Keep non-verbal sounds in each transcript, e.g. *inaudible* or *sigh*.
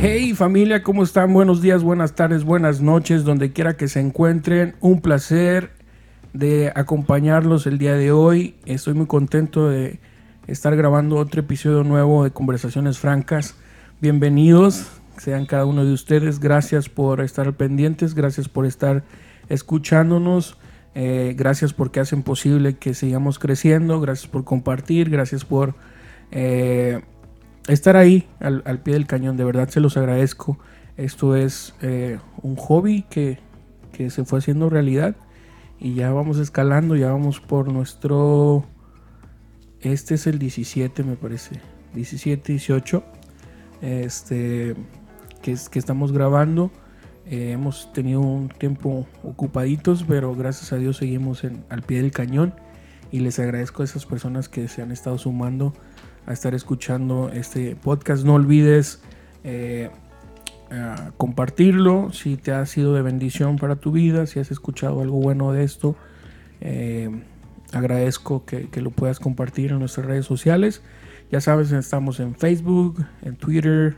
Hey familia, ¿cómo están? Buenos días, buenas tardes, buenas noches, donde quiera que se encuentren. Un placer de acompañarlos el día de hoy. Estoy muy contento de estar grabando otro episodio nuevo de Conversaciones Francas. Bienvenidos, sean cada uno de ustedes. Gracias por estar pendientes, gracias por estar escuchándonos. Eh, gracias porque hacen posible que sigamos creciendo. Gracias por compartir. Gracias por eh, estar ahí al, pie del cañón. De verdad se los agradezco. Esto es eh, un hobby que, que, se fue haciendo realidad. Y ya vamos escalando. Ya vamos por nuestro... Este es el 17 me parece. 17, 18. Este... Que, que estamos grabando. Eh, hemos tenido un tiempo ocupaditos, pero gracias a Dios seguimos al pie del cañón. Y les agradezco a esas personas que se han estado sumando a estar escuchando este podcast. No olvides eh, compartirlo si te ha sido de bendición para tu vida, si has escuchado algo bueno de esto. Eh, agradezco que, que, lo puedas compartir en nuestras redes sociales. Ya sabes, estamos en Facebook, en Twitter,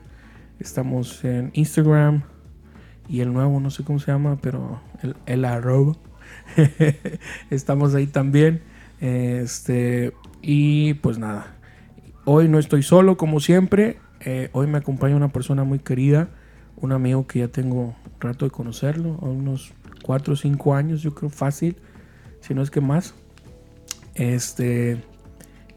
estamos en Instagram, y el nuevo, no sé cómo se llama, pero el, el arroba. *laughs* Estamos ahí también. Este, y pues nada, hoy no estoy solo como siempre. Eh, hoy me acompaña una persona muy querida, un amigo que ya tengo rato de conocerlo, unos 4 o 5 años, yo creo fácil, si no es que más. Este,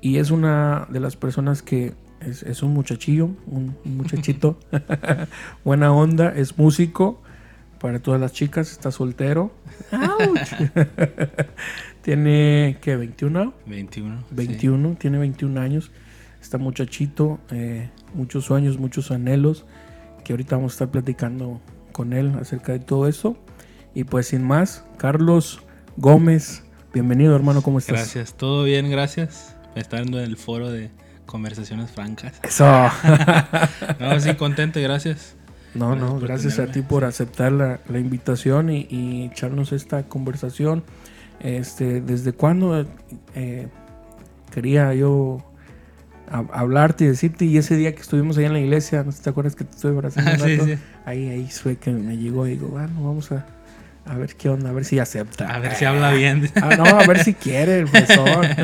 y es una de las personas que es, un muchachillo, un, muchachito, *laughs* buena onda, es músico. Para todas las chicas, está soltero. *laughs* tiene, ¿qué? ¿21? 21. 21, tiene 21 años. Está muchachito, eh, muchos sueños, muchos anhelos, que ahorita vamos a estar platicando con él acerca de todo eso. Y pues sin más, Carlos Gómez, bienvenido hermano, ¿cómo estás? Gracias, todo bien, gracias. Estando en el foro de Conversaciones Francas. Eso. *laughs* no, sí, contento, gracias. No, no, gracias a ti por aceptar la, invitación y, echarnos esta conversación. Este, ¿Desde cuándo eh, quería yo hablarte y decirte? Y ese día que estuvimos allá en la iglesia, no sé si te acuerdas que te estuve abrazando ah, Ahí, ahí fue que me llegó y digo, bueno, vamos a, a ver qué onda, a ver si acepta. A ver si habla bien. *laughs* Ah, no, a ver si quiere el profesor. *laughs*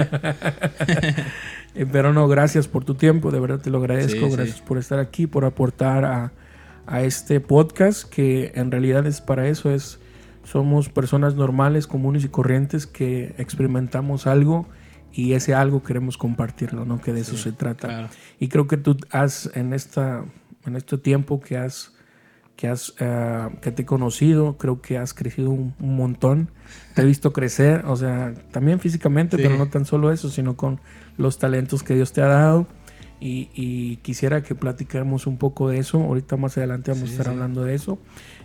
Eh, pero no, gracias por tu tiempo, de verdad te lo agradezco. gracias por estar aquí, por aportar a, este podcast, que en realidad es para eso, es somos personas normales, comunes y corrientes que experimentamos algo y ese algo queremos compartirlo, ¿no? Que de eso se trata. Y creo que tú has en esta en este tiempo que has que, has, eh, que te he conocido, creo que has crecido un, montón, te he visto crecer, o sea, también físicamente, pero no tan solo eso, sino con los talentos que Dios te ha dado. Y, quisiera que platicáramos un poco de eso. Ahorita más adelante vamos a estar hablando de eso.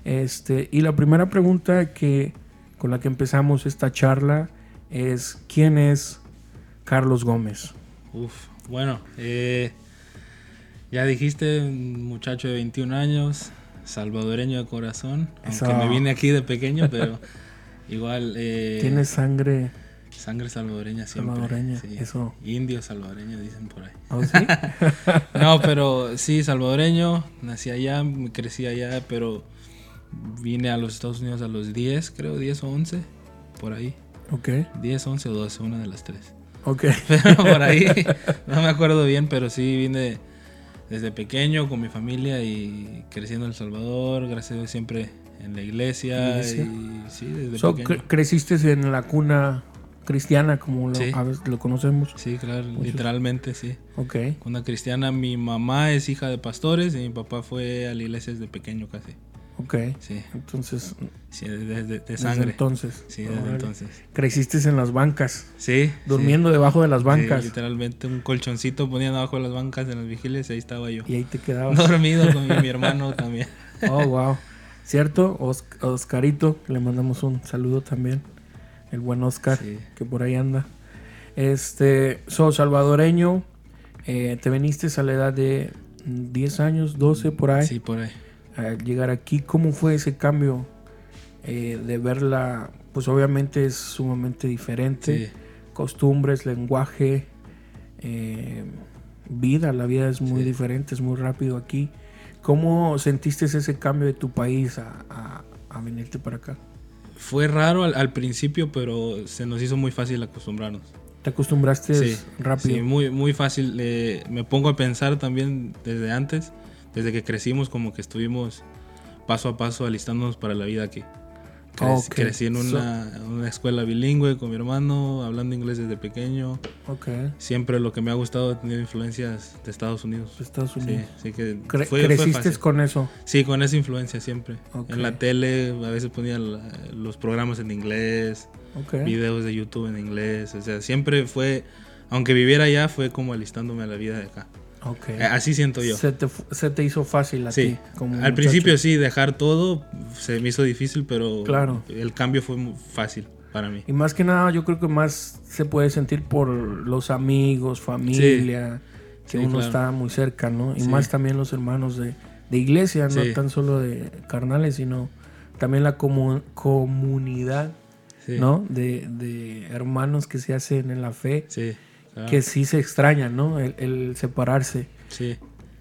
Este, y la primera pregunta que, con la que empezamos esta charla es: ¿quién es Carlos Gómez? Uf, bueno, eh, ya dijiste, muchacho de 21 años, salvadoreño de corazón, aunque me vine aquí de pequeño, pero *laughs* igual... Eh, Tiene sangre... Sangre salvadoreña siempre. Salvadoreña, eso. Indio salvadoreño dicen por ahí. ¿Oh, sí? *laughs* no, pero sí, salvadoreño, nací allá, crecí allá, pero vine a los Estados Unidos a los 10, creo, 10 o 11, por ahí. Ok. 10, 11 o 12, una de las tres. Ok. *laughs* Pero por ahí, no me acuerdo bien, pero sí vine desde pequeño con mi familia y creciendo en El Salvador, gracias a Dios siempre en la iglesia. Y, sí, desde pequeño. ¿Creciste en la cuna cristiana como lo, a veces lo conocemos? Sí, claro, literalmente sí. Ok. Cuna cristiana, mi mamá es hija de pastores y mi papá fue a la iglesia desde pequeño casi. Ok. Sí. Entonces. Sí, desde de, sangre. entonces. Sí, desde entonces. Creciste en las bancas. Sí. Durmiendo debajo de las bancas. literalmente un colchoncito ponían abajo de las bancas en las vigilias y ahí estaba yo. Y ahí te quedabas. Dormido *laughs* con mi, hermano también. Oh, wow. ¿Cierto? Oscarito, le mandamos un saludo también. El buen Oscar, que por ahí anda. Este, sos salvadoreño. Eh, te viniste a la edad de 10 años, 12 por ahí. Sí, por ahí al llegar aquí, ¿cómo fue ese cambio eh, de verla? Pues obviamente es sumamente diferente. Costumbres, lenguaje, eh, vida, la vida es muy diferente, es muy rápido aquí. ¿Cómo sentiste ese cambio de tu país a, a, venirte para acá? Fue raro al, principio, pero se nos hizo muy fácil acostumbrarnos. ¿Te acostumbraste rápido? Sí, muy, muy fácil. Eh, me pongo a pensar también desde antes, desde que crecimos, como que estuvimos paso a paso alistándonos para la vida aquí. Crecí en una, escuela bilingüe con mi hermano, hablando inglés desde pequeño. Siempre lo que me ha gustado ha tenido influencias de Estados Unidos. Estados Unidos. Sí, que ¿Creciste con eso? Sí, con esa influencia siempre. En la tele a veces ponía los programas en inglés, videos de YouTube en inglés. O sea, siempre fue, aunque viviera allá, fue como alistándome a la vida de acá. Okay. Eh, así siento yo. Se te, hizo fácil a sí. Al principio sí, dejar todo se me hizo difícil, pero claro. el cambio fue muy fácil para mí. Y más que nada, yo creo que más se puede sentir por los amigos, familia, que uno está muy cerca, ¿no? Y más también los hermanos de, iglesia, no tan solo de carnales, sino también la comunidad, ¿no? De, de hermanos que se hacen en la fe. Sí que sí se extraña, ¿no? El, separarse. Sí.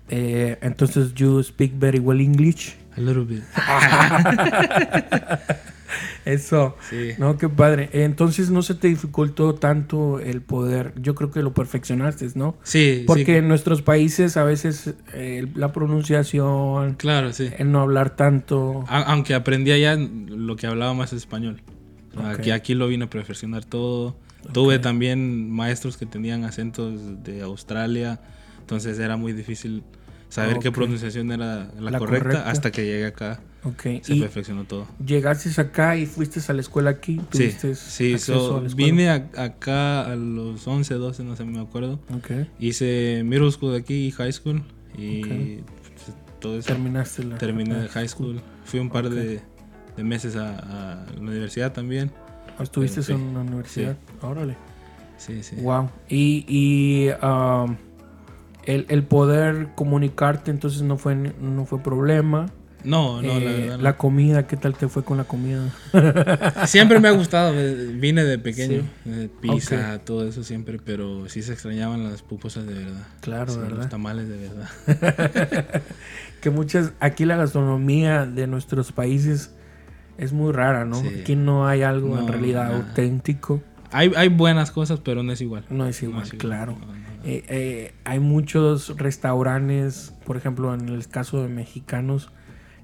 Eh, entonces, you speak very well English. A little bit. *laughs* Eso. Sí. No, qué padre. Entonces no se te dificultó tanto el poder. Yo creo que lo perfeccionaste, ¿no? Sí. Porque en nuestros países a veces eh, la pronunciación. Claro, sí. El no hablar tanto. aunque aprendí allá lo que hablaba más español. Aquí, aquí lo vine a perfeccionar todo. Tuve también maestros que tenían acentos de Australia, entonces era muy difícil saber qué pronunciación era la, correcta, hasta que llegué acá. Se perfeccionó todo. ¿Llegaste acá y fuiste a la escuela aquí? Sí, sí vine acá a los 11, 12, no sé, me acuerdo. Hice middle school aquí y high school. Y todo eso. Terminaste la Terminé high school. Fui un par de, meses a, la universidad también. ¿Estuviste en una universidad? Órale. Sí, sí. Wow. Y, y um, el, poder comunicarte entonces no fue, no fue problema. No, no, la eh, La comida, ¿qué tal te fue con la comida? *laughs* siempre me ha gustado, vine de pequeño, eh, pizza, todo eso siempre, pero sí se extrañaban las pupusas de verdad. Claro, ¿verdad? Los tamales de verdad. *laughs* que muchas, aquí la gastronomía de nuestros países es muy rara, ¿no? Aquí no hay algo en realidad auténtico. Hay, hay buenas cosas, pero no es igual. No es igual, claro. Eh, eh, hay muchos restaurantes, por ejemplo, en el caso de mexicanos,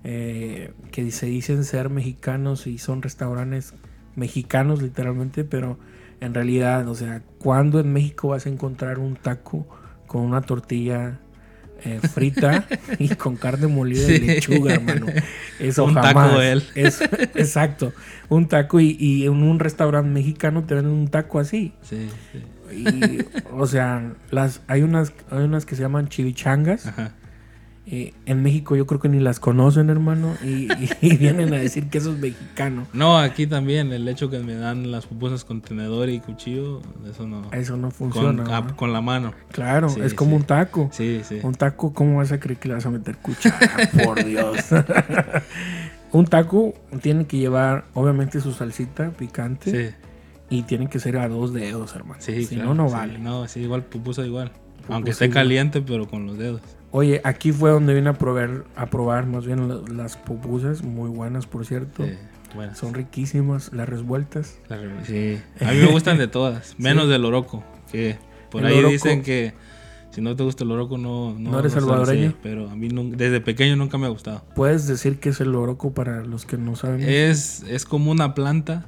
eh, que se dicen ser mexicanos y son restaurantes mexicanos literalmente, pero en realidad, o sea, ¿cuándo en México vas a encontrar un taco con una tortilla eh, frita y con carne molida y lechuga, hermano. Eso un Taco él. Es, exacto. Un taco y, en un restaurante mexicano te venden un taco así. Sí, Y, o sea, las, hay, unas, hay unas que se llaman chivichangas. Ajá eh, en México yo creo que ni las conocen, hermano, y, vienen a decir que eso es mexicano. No, aquí también, el hecho que me dan las pupusas con tenedor y cuchillo, eso no. Eso no funciona. Con, con la mano. Claro, es como un taco. Sí, sí. Un taco, ¿cómo vas a creer que le vas a meter cuchara? *laughs* Por Dios. *laughs* un taco tiene que llevar, obviamente, su salsita picante. Sí. Y tiene que ser a dos dedos, hermano. Sí, si no, no vale. No, sí, igual pupusa igual. Aunque esté caliente, pero con los dedos. Oye, aquí fue donde vine a probar, a probar más bien las pupusas, muy buenas por cierto. Son riquísimas, las revueltas. sí, a mí *laughs* me gustan de todas, menos del oroco, que por ahí dicen que si no te gusta el oroco no... No, eres salvadoreño. pero a mí desde pequeño nunca me ha gustado. ¿Puedes decir que es el oroco para los que no saben? Es, es como una planta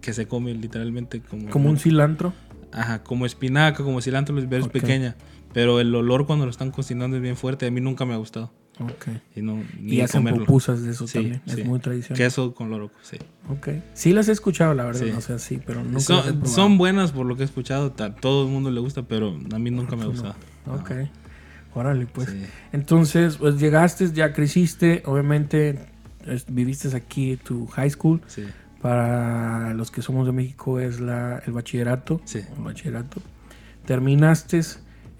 que, se come literalmente como... ¿Como un cilantro? Ajá, como espinaca, como cilantro, es okay. pequeña. Pero el olor cuando lo están cocinando es bien fuerte. A mí nunca me ha gustado. Ok. Y, no, y hacen pupusas de eso también. Es muy tradicional. Queso con loroco, sí. Ok. Sí las he escuchado, la verdad. O sea, sí, pero nunca son, son buenas por lo que he escuchado. A todo el mundo le gusta, pero a mí nunca me ha gustado. Ok. Órale, pues. Entonces, pues llegaste, ya creciste. Obviamente, viviste aquí tu high school. Sí. Para los que somos de México es la, el bachillerato. Sí. El bachillerato. Terminaste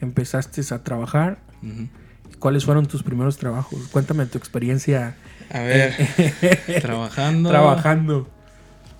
empezaste a trabajar. ¿Cuáles fueron tus primeros trabajos? Cuéntame tu experiencia. A ver, *laughs* trabajando. Trabajando.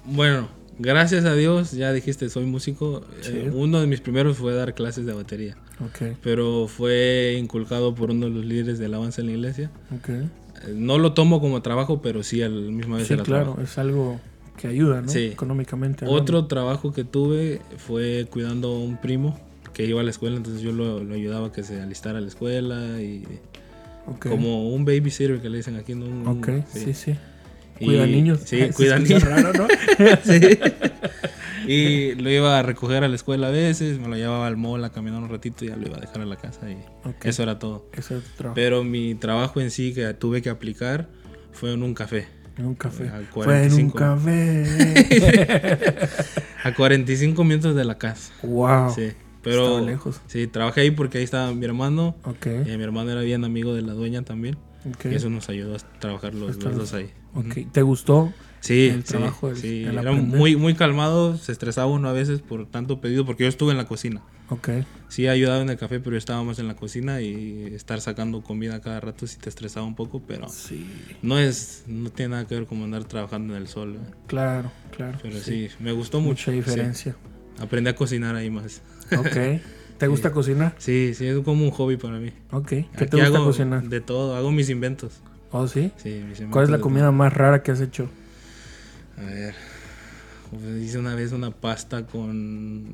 Bueno, gracias a Dios, ya dijiste, soy músico. Eh, uno de mis primeros fue dar clases de batería. Okay. Pero fue inculcado por uno de los líderes del avance en la iglesia. Okay. Eh, no lo tomo como trabajo, pero sí al mismo vez sí, claro, es algo que ayuda, ¿no? Sí. Económicamente. Otro trabajo que tuve fue cuidando a un primo que iba a la escuela, entonces yo lo, ayudaba a que se alistara a la escuela y como un babysitter que le dicen aquí, ¿no? ok, sí, sí. Cuida niños. Sí, *laughs* cuida niños. Raro, ¿no? *laughs* sí. Y lo iba a recoger a la escuela a veces, me lo llevaba al mall a caminar un ratito y ya lo iba a dejar a la casa y eso era todo. Eso era trabajo. Pero mi trabajo en sí que tuve que aplicar fue en un café. En un café. Fue en un café. *laughs* a 45 minutos de la casa. Wow. Sí. Pero lejos. Sí, trabajé ahí porque ahí estaba mi hermano. Okay. Y mi hermano era bien amigo de la dueña también. Okay. Y eso nos ayudó a trabajar los, dos ahí. Okay. ¿Te gustó? Sí, el trabajo sí, era muy, muy calmado, se estresaba uno a veces por tanto pedido, porque yo estuve en la cocina. Ok. Sí, ayudaba en el café, pero estábamos en la cocina y estar sacando comida cada rato sí te estresaba un poco, pero sí. no es, no tiene nada que ver con andar trabajando en el sol. ¿eh? Claro, claro. Pero sí, me gustó mucho. Mucha diferencia. Aprendí a cocinar ahí más. Ok. ¿Te gusta cocinar? Sí, sí, es como un hobby para mí. Ok. ¿Qué te gusta cocinar? De todo, hago mis inventos. ¿Oh, sí? Sí, mis inventos. ¿Cuál es la comida más rara que has hecho? A ver. hice una vez una pasta con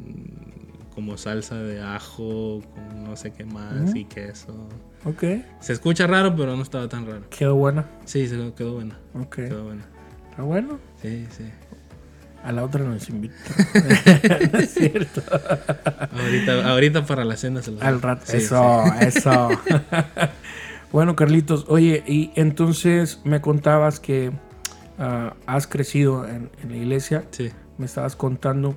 como salsa de ajo, con no sé qué más y queso. Ok. Se escucha raro, pero no estaba tan raro. ¿Quedó buena? Sí, se quedó buena. Ok. Quedó buena. ¿Está bueno? Sí, sí. A la otra nos invita. no *laughs* *laughs* es cierto. ahorita, ahorita para la cena se lo Al rato. eso, eso. *laughs* bueno, Carlitos, oye, y entonces me contabas que Ah, has crecido en, la iglesia. Sí. Me estabas contando.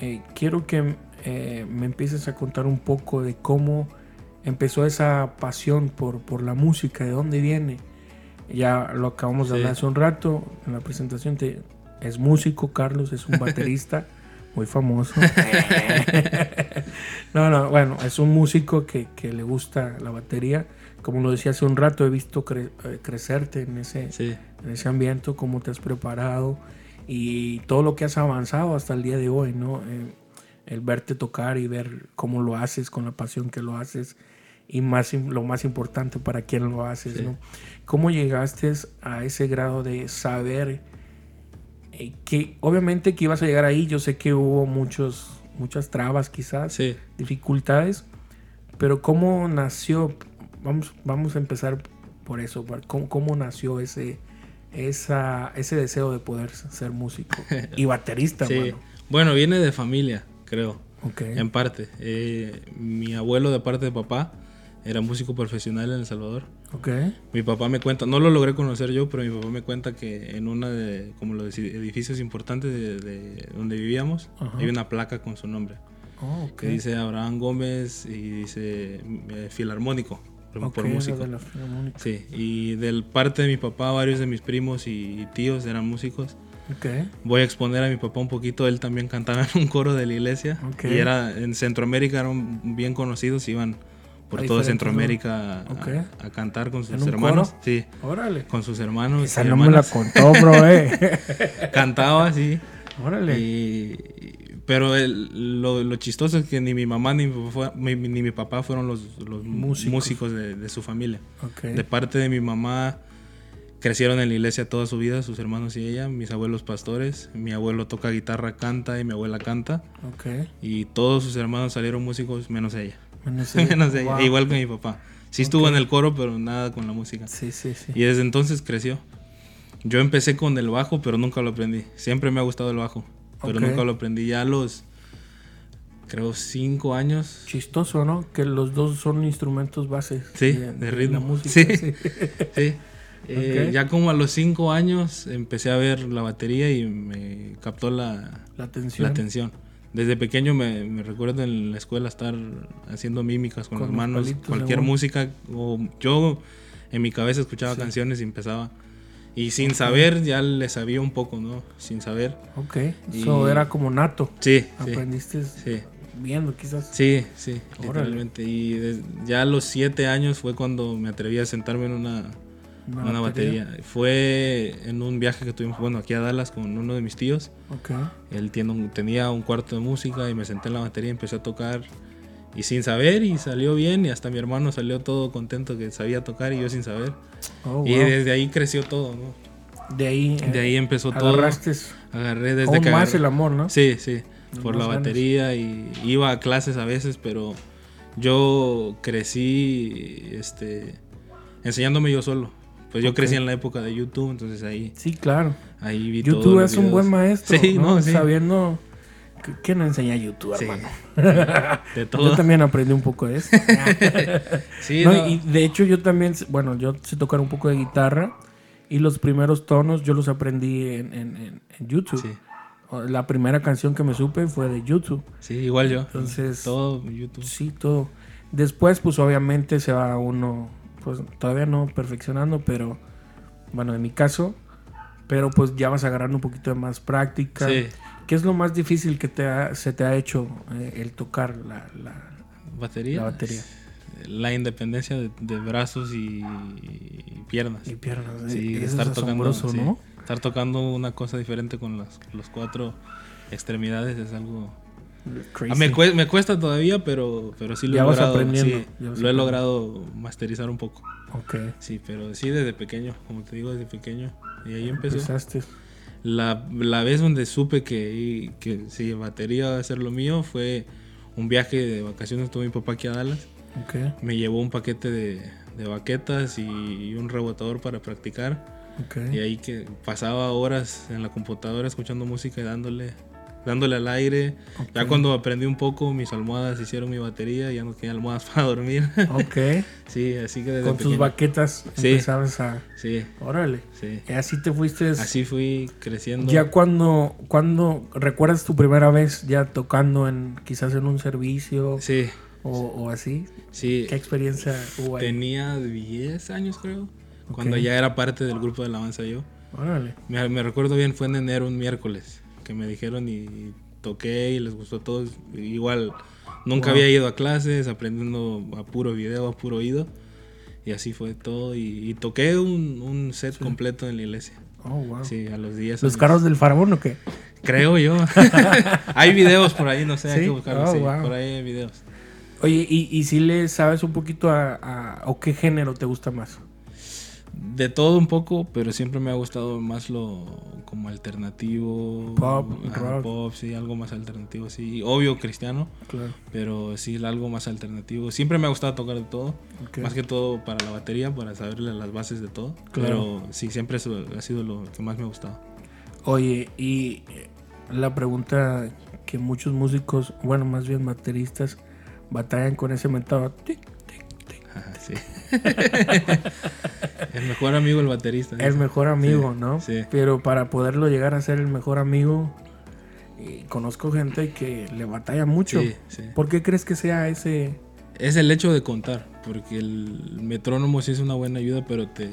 Eh, quiero que eh, me empieces a contar un poco de cómo empezó esa pasión por, por la música, de dónde viene. Ya lo acabamos de hablar hace un rato en la presentación. Te, es músico, Carlos, es un baterista *laughs* muy famoso. *laughs* no, no, bueno, es un músico que, que le gusta la batería como lo decía hace un rato, he visto eh, crecerte en ese, en ese ambiente, cómo te has preparado y todo lo que has avanzado hasta el día de hoy, ¿no? Eh, el verte tocar y ver cómo lo haces, con la pasión que lo haces y más, lo más importante para quién lo haces, ¿no? ¿Cómo llegaste a ese grado de saber que obviamente que ibas a llegar ahí? Yo sé que hubo muchos, muchas trabas quizás, dificultades, pero ¿cómo nació? vamos, vamos a empezar por eso, cómo, cómo nació ese, esa, ese deseo de poder ser músico *laughs* y baterista. Sí. Bueno, viene de familia, creo. En parte. Eh, mi abuelo de parte de papá era músico profesional en El Salvador. Okay. Mi papá me cuenta, no lo logré conocer yo, pero mi papá me cuenta que en uno de como los edificios importantes de, donde vivíamos hay una placa con su nombre. Oh, que dice Abraham Gómez y dice eh, Filarmónico por músico. Sí, y del parte de mi papá, varios de mis primos y tíos eran músicos. Okay. Voy a exponer a mi papá un poquito, él también cantaba en un coro de la iglesia. Y era en Centroamérica eran bien conocidos, iban por todo Centroamérica a, cantar con sus hermanos. Sí. Órale. Con sus hermanos. Esa no me la contó, bro, eh. *laughs* Cantaba, sí. Órale. Y, pero lo, chistoso es que ni mi mamá ni mi papá, fueron los, músicos, de, su familia. De parte de mi mamá, crecieron en la iglesia toda su vida, sus hermanos y ella, mis abuelos pastores. Mi abuelo toca guitarra, canta y mi abuela canta. Y todos sus hermanos salieron músicos menos ella. Menos *laughs* ella, igual que mi papá. Sí estuvo en el coro, pero nada con la música. Sí, sí, sí. Y desde entonces creció. Yo empecé con el bajo, pero nunca lo aprendí. Siempre me ha gustado el bajo pero nunca lo aprendí. Ya a los, creo, cinco años. Chistoso, ¿no? Que los dos son instrumentos bases. Sí, de, ritmo. música. Sí, sí. *laughs* Eh, ya como a los cinco años empecé a ver la batería y me captó la, la atención. La atención. Desde pequeño me, recuerdo en la escuela estar haciendo mímicas con, los manos, cualquier música. O yo en mi cabeza escuchaba canciones y empezaba y sin saber ya le sabía un poco, ¿no? Sin saber. Ok. Eso era como nato. Sí. Aprendiste sí. viendo quizás. Sí, sí, literalmente. Y ya a los siete años fue cuando me atreví a sentarme en una Una, batería. Fue en un viaje que tuvimos, bueno, aquí a Dallas con uno de mis tíos. Ok. Él tenía un cuarto de música y me senté en la batería y empecé a tocar. Y sin saber, y salió bien, y hasta mi hermano salió todo contento que sabía tocar y yo sin saber. Oh, Y desde ahí creció todo, ¿no? De ahí, De ahí eh, empezó todo. agarraste Agarré desde aún que más agarré- el amor, ¿no? Sí, sí, por la Más ganas. batería y iba a clases a veces, pero yo crecí este enseñándome yo solo. Pues yo crecí en la época de YouTube, entonces ahí Sí, claro. ahí vi YouTube es un buen maestro, Sí, ¿no? no, sí. Sabiendo... ¿Qué, no enseña YouTube, Sí. hermano? *laughs* De Yo todo. también aprendí un poco de eso. *laughs* Sí, No, no, Y de hecho yo también, bueno, yo sé tocar un poco de guitarra y los primeros tonos yo los aprendí en, en- YouTube. sí, La primera canción que me supe fue de YouTube. sí, igual yo. Entonces- todo YouTube. Sí, todo. Después, pues obviamente se va uno, pues todavía no perfeccionando, pero bueno, en mi caso, pero pues ya vas agarrando un poquito de más práctica. Sí, ¿Qué es lo más difícil que te ha- se te ha hecho eh, el tocar la, la- batería. la batería La independencia de, de brazos y, y piernas. y piernas? Sí, Eso estar es tocando, sí, ¿no? estar tocando una cosa diferente con las los cuatro extremidades es algo. Crazy. Me, cue- me cuesta todavía, pero, pero sí lo Ya he vas logrado. aprendiendo, sí, ya vas lo he logrado masterizar un poco. Ok. Sí, pero sí desde pequeño, como te digo, desde pequeño. Y ahí empezó. Empezaste. La, la vez donde supe que, que sí, batería va a ser lo mío fue un viaje de vacaciones. Tuvo mi papá aquí a Dallas. Ok, Me llevó un paquete de, de baquetas y un rebotador para practicar. ok. Y ahí que pasaba horas en la computadora escuchando música y dándole, dándole al aire. Ya cuando aprendí un poco, mis almohadas hicieron mi batería, ya no tenía almohadas *laughs* para dormir. Ok. *laughs* sí, así que desde Con tus pequeño. baquetas Sí. empezabas a... Sí, Órale. sí. Y así te fuiste... Así fui creciendo. Ya cuando, cuando recuerdas tu primera vez ya tocando en quizás en un servicio Sí, o, o así, sí. ¿qué experiencia hubo ahí? Tenía 10 años, creo. Cuando ya era parte del grupo de alabanza yo. Órale. Me, me recuerdo bien, fue en enero, un miércoles, que me dijeron y toqué y les gustó a todos. Igual, nunca Wow. había ido a clases, aprendiendo a puro video, a puro oído. Y así fue todo. Y, y toqué un, un set completo en la iglesia. Oh, wow. Sí, a los 10 ¿Los carros del faraón o qué? Creo yo. *laughs* *laughs* hay videos por ahí, no sé, hay que buscarlos. Oh, sí, wow. Por ahí hay videos. Oye, ¿y, y si le sabes un poquito a, a- o qué género te gusta más? De todo un poco, pero siempre me ha gustado más lo como alternativo. Pop, rock. pop, sí, algo más alternativo, sí. Obvio cristiano, Claro. pero sí algo más alternativo. Siempre me ha gustado tocar de todo, más que todo para la batería, para saberle las bases de todo. Claro. Pero sí, siempre eso ha sido lo que más me ha gustado. Oye, y la pregunta que muchos músicos, bueno, más bien bateristas, batallan con ese mentado. tic. Ajá, sí. *laughs* el mejor amigo el baterista. El mejor amigo, Sí, ¿no? sí. Pero para poderlo llegar a ser el mejor amigo, y conozco gente que le batalla mucho. ¿Por qué crees que sea ese? Es el hecho de contar, porque el metrónomo sí es una buena ayuda, pero te,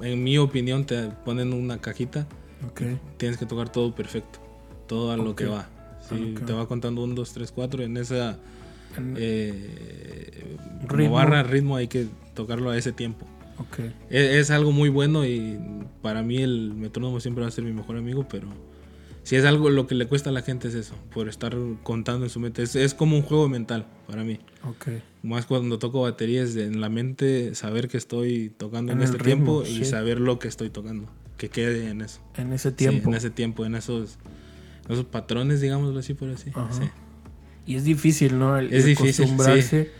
en mi opinión te ponen una cajita, Ok, tienes que tocar todo perfecto, todo a lo que va. Te va contando un, dos, tres, cuatro, en esa eh, Ritmo. barra ritmo hay que tocarlo a ese tiempo. ok. Es, es algo muy bueno y para mí el metrónomo siempre va a ser mi mejor amigo, pero si es algo lo que le cuesta a la gente es eso, por estar contando en su mente. Es, es como un juego mental para mí. ok. Más cuando toco baterías en la mente, saber que estoy tocando en, En este ritmo, tiempo y sí. saber lo que estoy tocando. Que quede en eso. En ese Sí, tiempo. en ese tiempo, en esos, patrones, digámoslo así, por así. Ajá. Sí. Y es difícil, ¿no? El, Es difícil, acostumbrarse.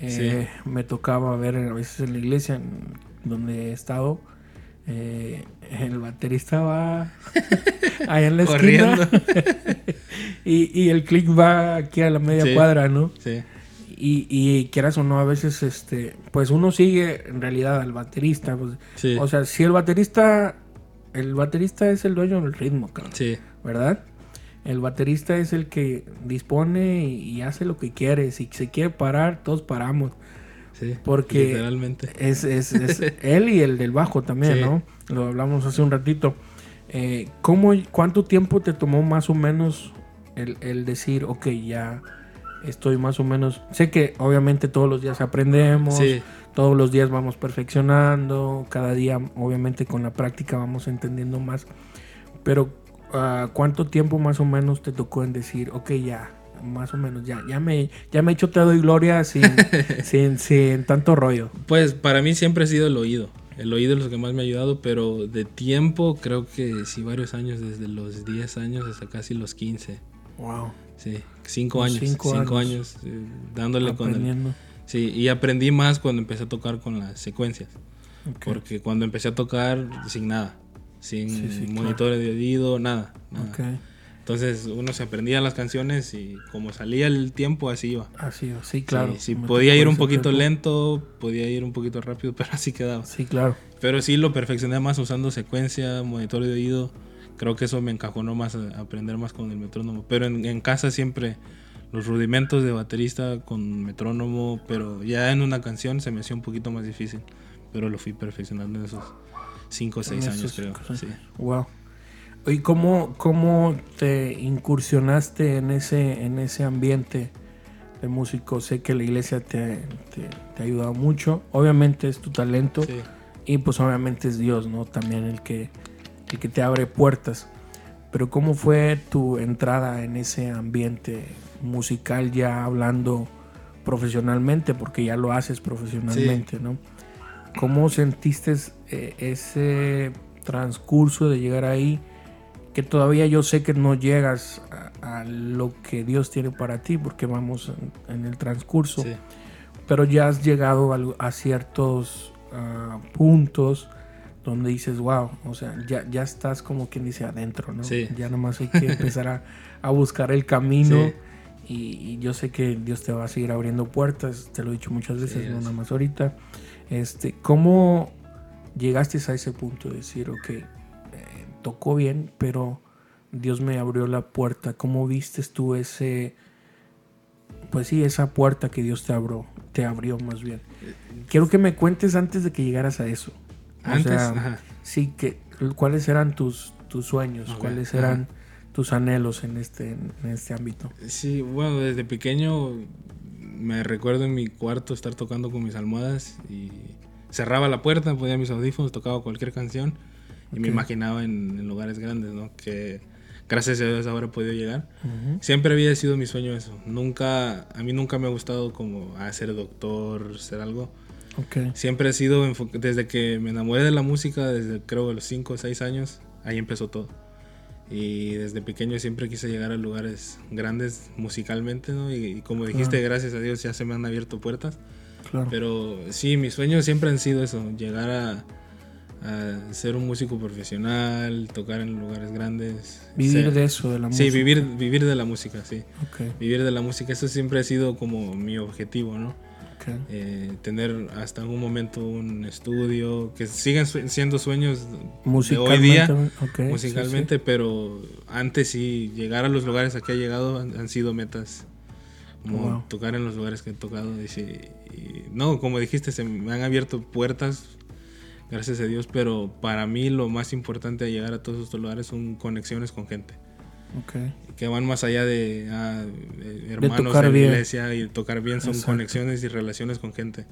Eh, Me tocaba ver a veces en la iglesia en donde he estado. eh, el baterista va *laughs* allá en la esquina *laughs* y, y el click va aquí a la media Sí. cuadra, ¿no? Sí, Y, y quieras o no, a veces, este, pues uno sigue en realidad al baterista. pues, sí, O sea, si el baterista, el baterista es el dueño del ritmo, cabrón, sí, ¿verdad? El baterista es el que dispone y, hace lo que quiere. Si se quiere parar, todos paramos. sí. Porque- Literalmente. Es, es, es *laughs* él y el del bajo también, Sí. ¿no? Lo hablamos hace un ratito. Eh, ¿cómo, ¿Cuánto tiempo te tomó más o menos el, el decir, ok, ya estoy más o menos... Sé que obviamente todos los días aprendemos, Sí, todos los días vamos perfeccionando, cada día obviamente con la práctica vamos entendiendo más. Pero uh, ¿cuánto tiempo más o menos te tocó en decir, ok, ya, más o menos, ya, ya me, ya me he hecho te doy gloria sin, *laughs* sin, sin tanto rollo? Pues para mí siempre ha sido el oído. El oído es lo que más me ha ayudado, pero de tiempo creo que sí varios años, desde los 10 años hasta casi los 15. Wow. Sí, 5 años. 5 años, eh, dándole con el, Sí, y aprendí más cuando empecé a tocar con las secuencias. Porque cuando empecé a tocar sin nada, sin monitores de oído, nada. Entonces uno se aprendía las canciones y como salía el tiempo, así iba. Así iba, sí, claro. Sí, podía ir un poquito lento, podía ir un poquito rápido, *laughs* pero así quedaba. Sí, claro. Pero sí lo perfeccioné más usando secuencia, monitor de oído. Creo que eso me encajonó más a aprender más con el metrónomo. Pero en, en casa siempre los rudimentos de baterista con metrónomo, pero ya en una canción se me hacía un poquito más difícil. Pero lo fui perfeccionando en esos 5 o 6 años, creo. Sí. Wow. ¿Y cómo, cómo te incursionaste en ese, en ese ambiente de músico? Sé que la iglesia te, te, ha ayudado mucho. Obviamente es tu talento. Y pues obviamente es Dios, ¿no? También el que, el que te abre puertas. Pero ¿cómo fue tu entrada en ese ambiente musical ya hablando profesionalmente? Porque ya lo haces profesionalmente, ¿no? ¿Cómo sentiste eh, ese transcurso de llegar ahí? que todavía yo sé que no llegas a, lo que Dios tiene para ti, porque vamos en, el transcurso, pero ya has llegado a, ciertos ah, puntos donde dices, wow, o sea, ya, ya estás como quien dice adentro, ¿no? Ya nomás hay que empezar a, buscar el camino. Y, yo sé que Dios te va a seguir abriendo puertas, te lo he dicho muchas veces, no nada más ahorita. Este, ¿Cómo llegaste a ese punto de decir, ok, tocó bien, pero Dios me abrió la puerta. ¿Cómo vistes tú ese, pues sí, esa puerta que Dios te abrió, te abrió más bien? Quiero que me cuentes antes de que llegaras a eso. Antes, sí, que cuáles eran tus, tus sueños, cuáles eran tus anhelos en este, en este ámbito. Sí, bueno, desde pequeño me recuerdo en mi cuarto estar tocando con mis almohadas y cerraba la puerta, ponía mis audífonos, tocaba cualquier canción y me imaginaba en, lugares grandes, ¿no? Que gracias a Dios ahora he podido llegar. Siempre había sido mi sueño eso. Nunca, a mí nunca me ha gustado como a ser doctor, ser algo. Okay. Siempre he sido, desde que me enamoré de la música, desde creo los 5 o 6 años, ahí empezó todo. Y desde pequeño siempre quise llegar a lugares grandes musicalmente, ¿no? Y, como dijiste, gracias a Dios ya se me han abierto puertas. Claro. Pero sí, mis sueños siempre han sido eso, llegar a, a ser un músico profesional, tocar en lugares grandes. Vivir de eso, de la música. Sí, vivir, vivir de la música, sí. Vivir de la música, eso siempre ha sido como mi objetivo, ¿no? Eh, tener hasta en un momento un estudio, que siguen siendo sueños de hoy día, musicalmente, pero antes sí, llegar a los lugares a que ha llegado han, sido metas. Como tocar en los lugares que he tocado. y, no, como dijiste, se me han abierto puertas gracias a Dios, pero para mí lo más importante de llegar a todos estos lugares son conexiones con gente. Okay. Que van más allá de, ah, hermanos de, la iglesia y tocar bien, son conexiones y relaciones con gente.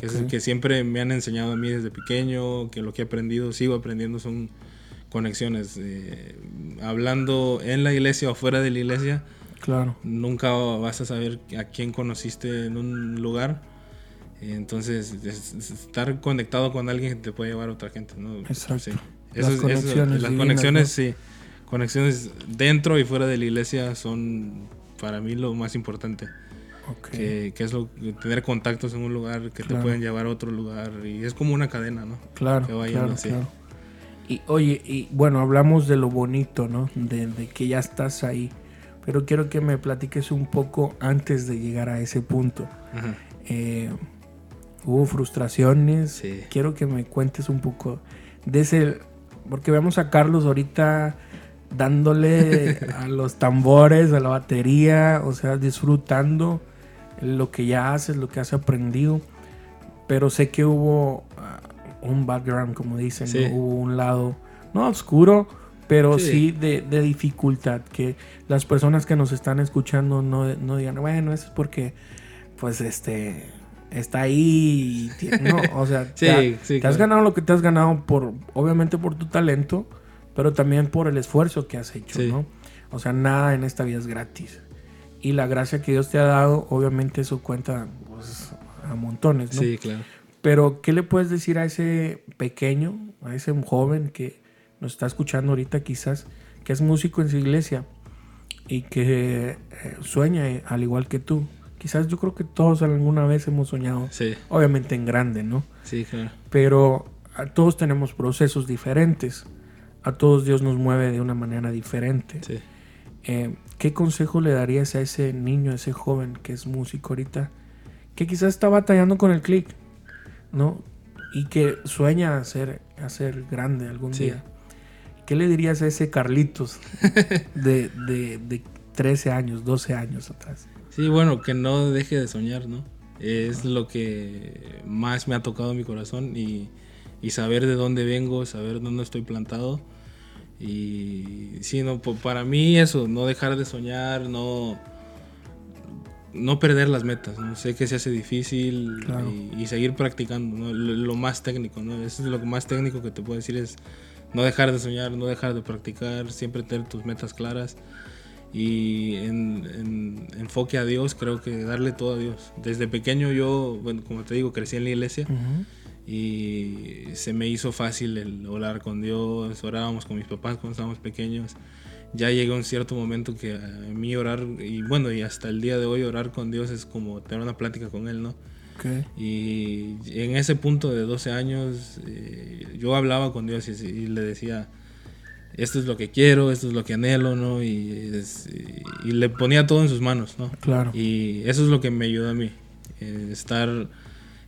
Que, que siempre me han enseñado a mí desde pequeño, que lo que he aprendido, sigo aprendiendo, son conexiones. Eh, hablando en la iglesia o fuera de la iglesia, claro. nunca vas a saber a quién conociste en un lugar entonces, estar conectado con alguien te puede llevar a otra gente, ¿no? Exacto. las conexiones, las conexiones sí. Conexiones dentro y fuera de la iglesia son para mí lo más importante. Que, es lo, tener contactos en un lugar que te pueden llevar a otro lugar. Y es como una cadena, ¿no? Claro. claro, Y oye, y bueno, hablamos de lo bonito, ¿no? De, de, que ya estás ahí. Pero quiero que me platiques un poco antes de llegar a ese punto. Eh, hubo frustraciones. Quiero que me cuentes un poco de ese, porque vemos a Carlos ahorita dándole a los tambores, a la batería, o sea, disfrutando lo que ya haces, lo que has aprendido. Pero sé que hubo ah, un background, como dicen, hubo un lado, no oscuro, pero sí, de, dificultad. Que las personas que nos están escuchando no, no digan, bueno, eso es porque, pues, este, está ahí. No, o sea, *laughs* te, has ganado lo que te has ganado por, obviamente por tu talento, pero también por el esfuerzo que has hecho, ¿no? O sea, nada en esta vida es gratis. Y la gracia que Dios te ha dado, obviamente eso cuenta pues, a montones, ¿no? Sí, claro. Pero, ¿qué le puedes decir a ese pequeño, a ese joven que nos está escuchando ahorita quizás, que es músico en su iglesia y que eh, sueña eh, al igual que tú? Quizás yo creo que todos alguna vez hemos soñado, sí. obviamente en grande, ¿no? Sí, claro. Pero a todos tenemos procesos diferentes, a todos Dios nos mueve de una manera diferente. Sí. Eh, ¿Qué consejo le darías a ese niño, a ese joven que es músico ahorita, que quizás está batallando con el click? ¿no? Y que sueña hacer, hacer grande algún día. ¿Qué le dirías a ese Carlitos *laughs* de, de, 13 años, 12 años atrás? Sí, bueno, que no deje de soñar, ¿no? Es lo que más me ha tocado mi corazón y, y, saber de dónde vengo, saber dónde estoy plantado. Y sí, no, para mí eso, no dejar de soñar, no no perder las metas, ¿no? sé que se hace difícil y, seguir practicando, lo, más técnico, ¿no? eso es lo más técnico que te puedo decir es no dejar de soñar, no dejar de practicar, siempre tener tus metas claras y en, enfoque a Dios, creo que darle todo a Dios. Desde pequeño yo, bueno, como te digo, crecí en la iglesia y se me hizo fácil el orar con Dios, orábamos con mis papás cuando estábamos pequeños ya llega un cierto momento que a mí orar, y bueno, y hasta el día de hoy orar con Dios es como tener una plática con Él, ¿no? Y en ese punto de 12 años, eh, yo hablaba con Dios y, le decía, esto es lo que quiero, esto es lo que anhelo, ¿no? Y, y, le ponía todo en sus manos, ¿no? Claro. Y eso es lo que me ayuda a mí, eh, estar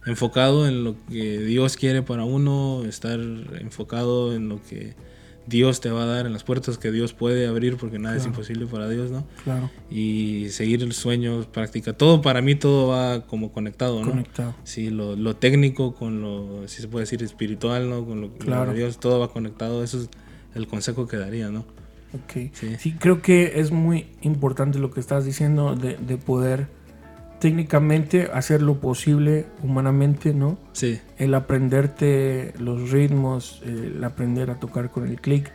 enfocado en lo que Dios quiere para uno, estar enfocado en lo que Dios te va a dar, en las puertas que Dios puede abrir, porque nada es imposible para Dios, ¿no? Claro. Y seguir el sueño, práctica. Todo, para mí, todo va como conectado, ¿no? Conectado. Sí, lo, lo técnico con lo, si se puede decir, espiritual, ¿no? Con lo, claro. de Dios, todo va conectado. Eso es el consejo que daría, ¿no? Ok. Sí, sí creo que es muy importante lo que estás diciendo de, de poder técnicamente hacer lo posible humanamente, ¿no? Sí. El aprenderte los ritmos, el aprender a tocar con el click,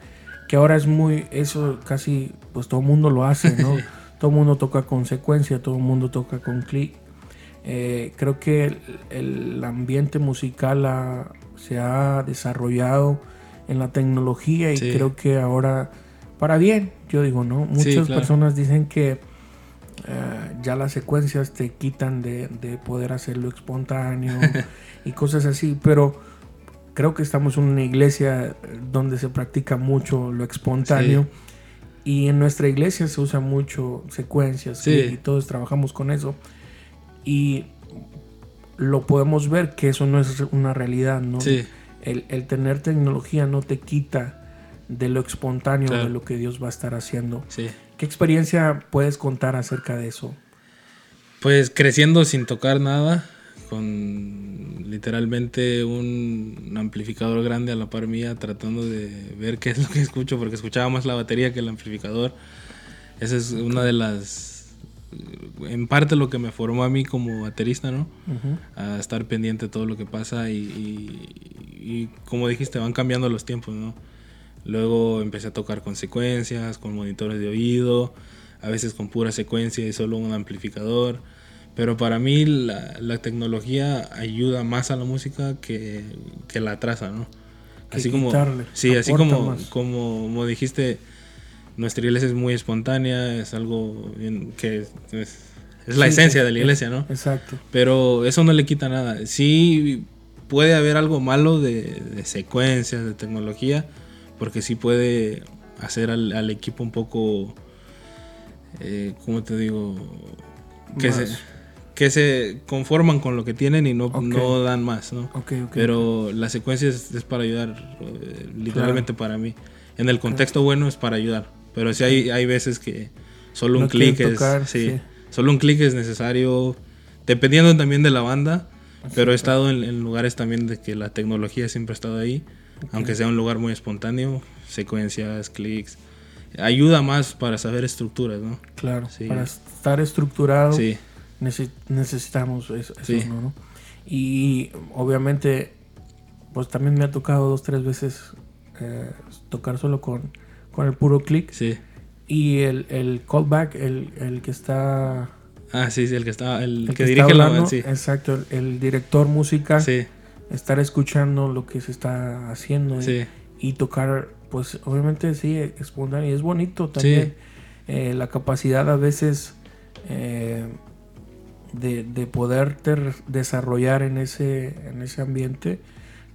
que ahora es muy, eso casi, pues todo el mundo lo hace, ¿no? *laughs* todo el mundo toca con secuencia, todo el mundo toca con click. Eh, creo que el, ambiente musical se ha desarrollado en la tecnología y creo que ahora, para bien, yo digo, ¿no? Muchas personas dicen que eh, ya las secuencias te quitan de, poder hacerlo espontáneo *laughs* y cosas así, pero creo que estamos en una iglesia donde se practica mucho lo espontáneo y en nuestra iglesia se usa mucho secuencias y todos trabajamos con eso y lo podemos ver que eso no es una realidad, ¿no? El, tener tecnología no te quita de lo espontáneo, de lo que Dios va a estar haciendo. Sí. ¿Qué experiencia puedes contar acerca de eso? Pues creciendo sin tocar nada, con literalmente un amplificador grande a la par mía, tratando de ver qué es lo que escucho, porque escuchaba más la batería que el amplificador. Esa es una de las, en parte lo que me formó a mí como baterista, ¿no? A estar pendiente de todo lo que pasa y, y, como dijiste, van cambiando los tiempos, ¿no? Luego empecé a tocar con secuencias, con monitores de oído, a veces con pura secuencia y solo un amplificador. Pero para mí la, tecnología ayuda más a la música que, la atrasa, ¿no? así como, sí, así como, como, dijiste, nuestra iglesia es muy espontánea, es algo que es, la esencia de la iglesia, ¿no? Exacto. Pero eso no le quita nada. Sí puede haber algo malo de, de secuencias, de tecnología, porque sí puede hacer al, equipo un poco, eh, ¿cómo te digo? Que se, que se conforman con lo que tienen y no, no dan más, ¿no? Pero la secuencia es, para ayudar, eh, literalmente para mí. En el contexto bueno es para ayudar, pero sí hay, hay veces que solo un clic es, sí, solo un clic es necesario, dependiendo también de la banda, pero he estado en, en, lugares también de que la tecnología siempre ha estado ahí aunque sea un lugar muy espontáneo, secuencias, clics. Ayuda más para saber estructuras, ¿no? Claro, para estar estructurado necesitamos eso, ¿no? Y obviamente, pues también me ha tocado dos, tres veces eh, tocar solo con, con el puro click. Sí. Y el, el callback, el, el que está... Ah, sí, sí, el que está, el, que, dirige la sí. Exacto, el, director musical. Sí. Estar escuchando lo que se está haciendo y, y tocar, pues obviamente sí, espontáneo. Y es bonito también eh, la capacidad a veces eh, de, de poderte desarrollar en ese, en ese ambiente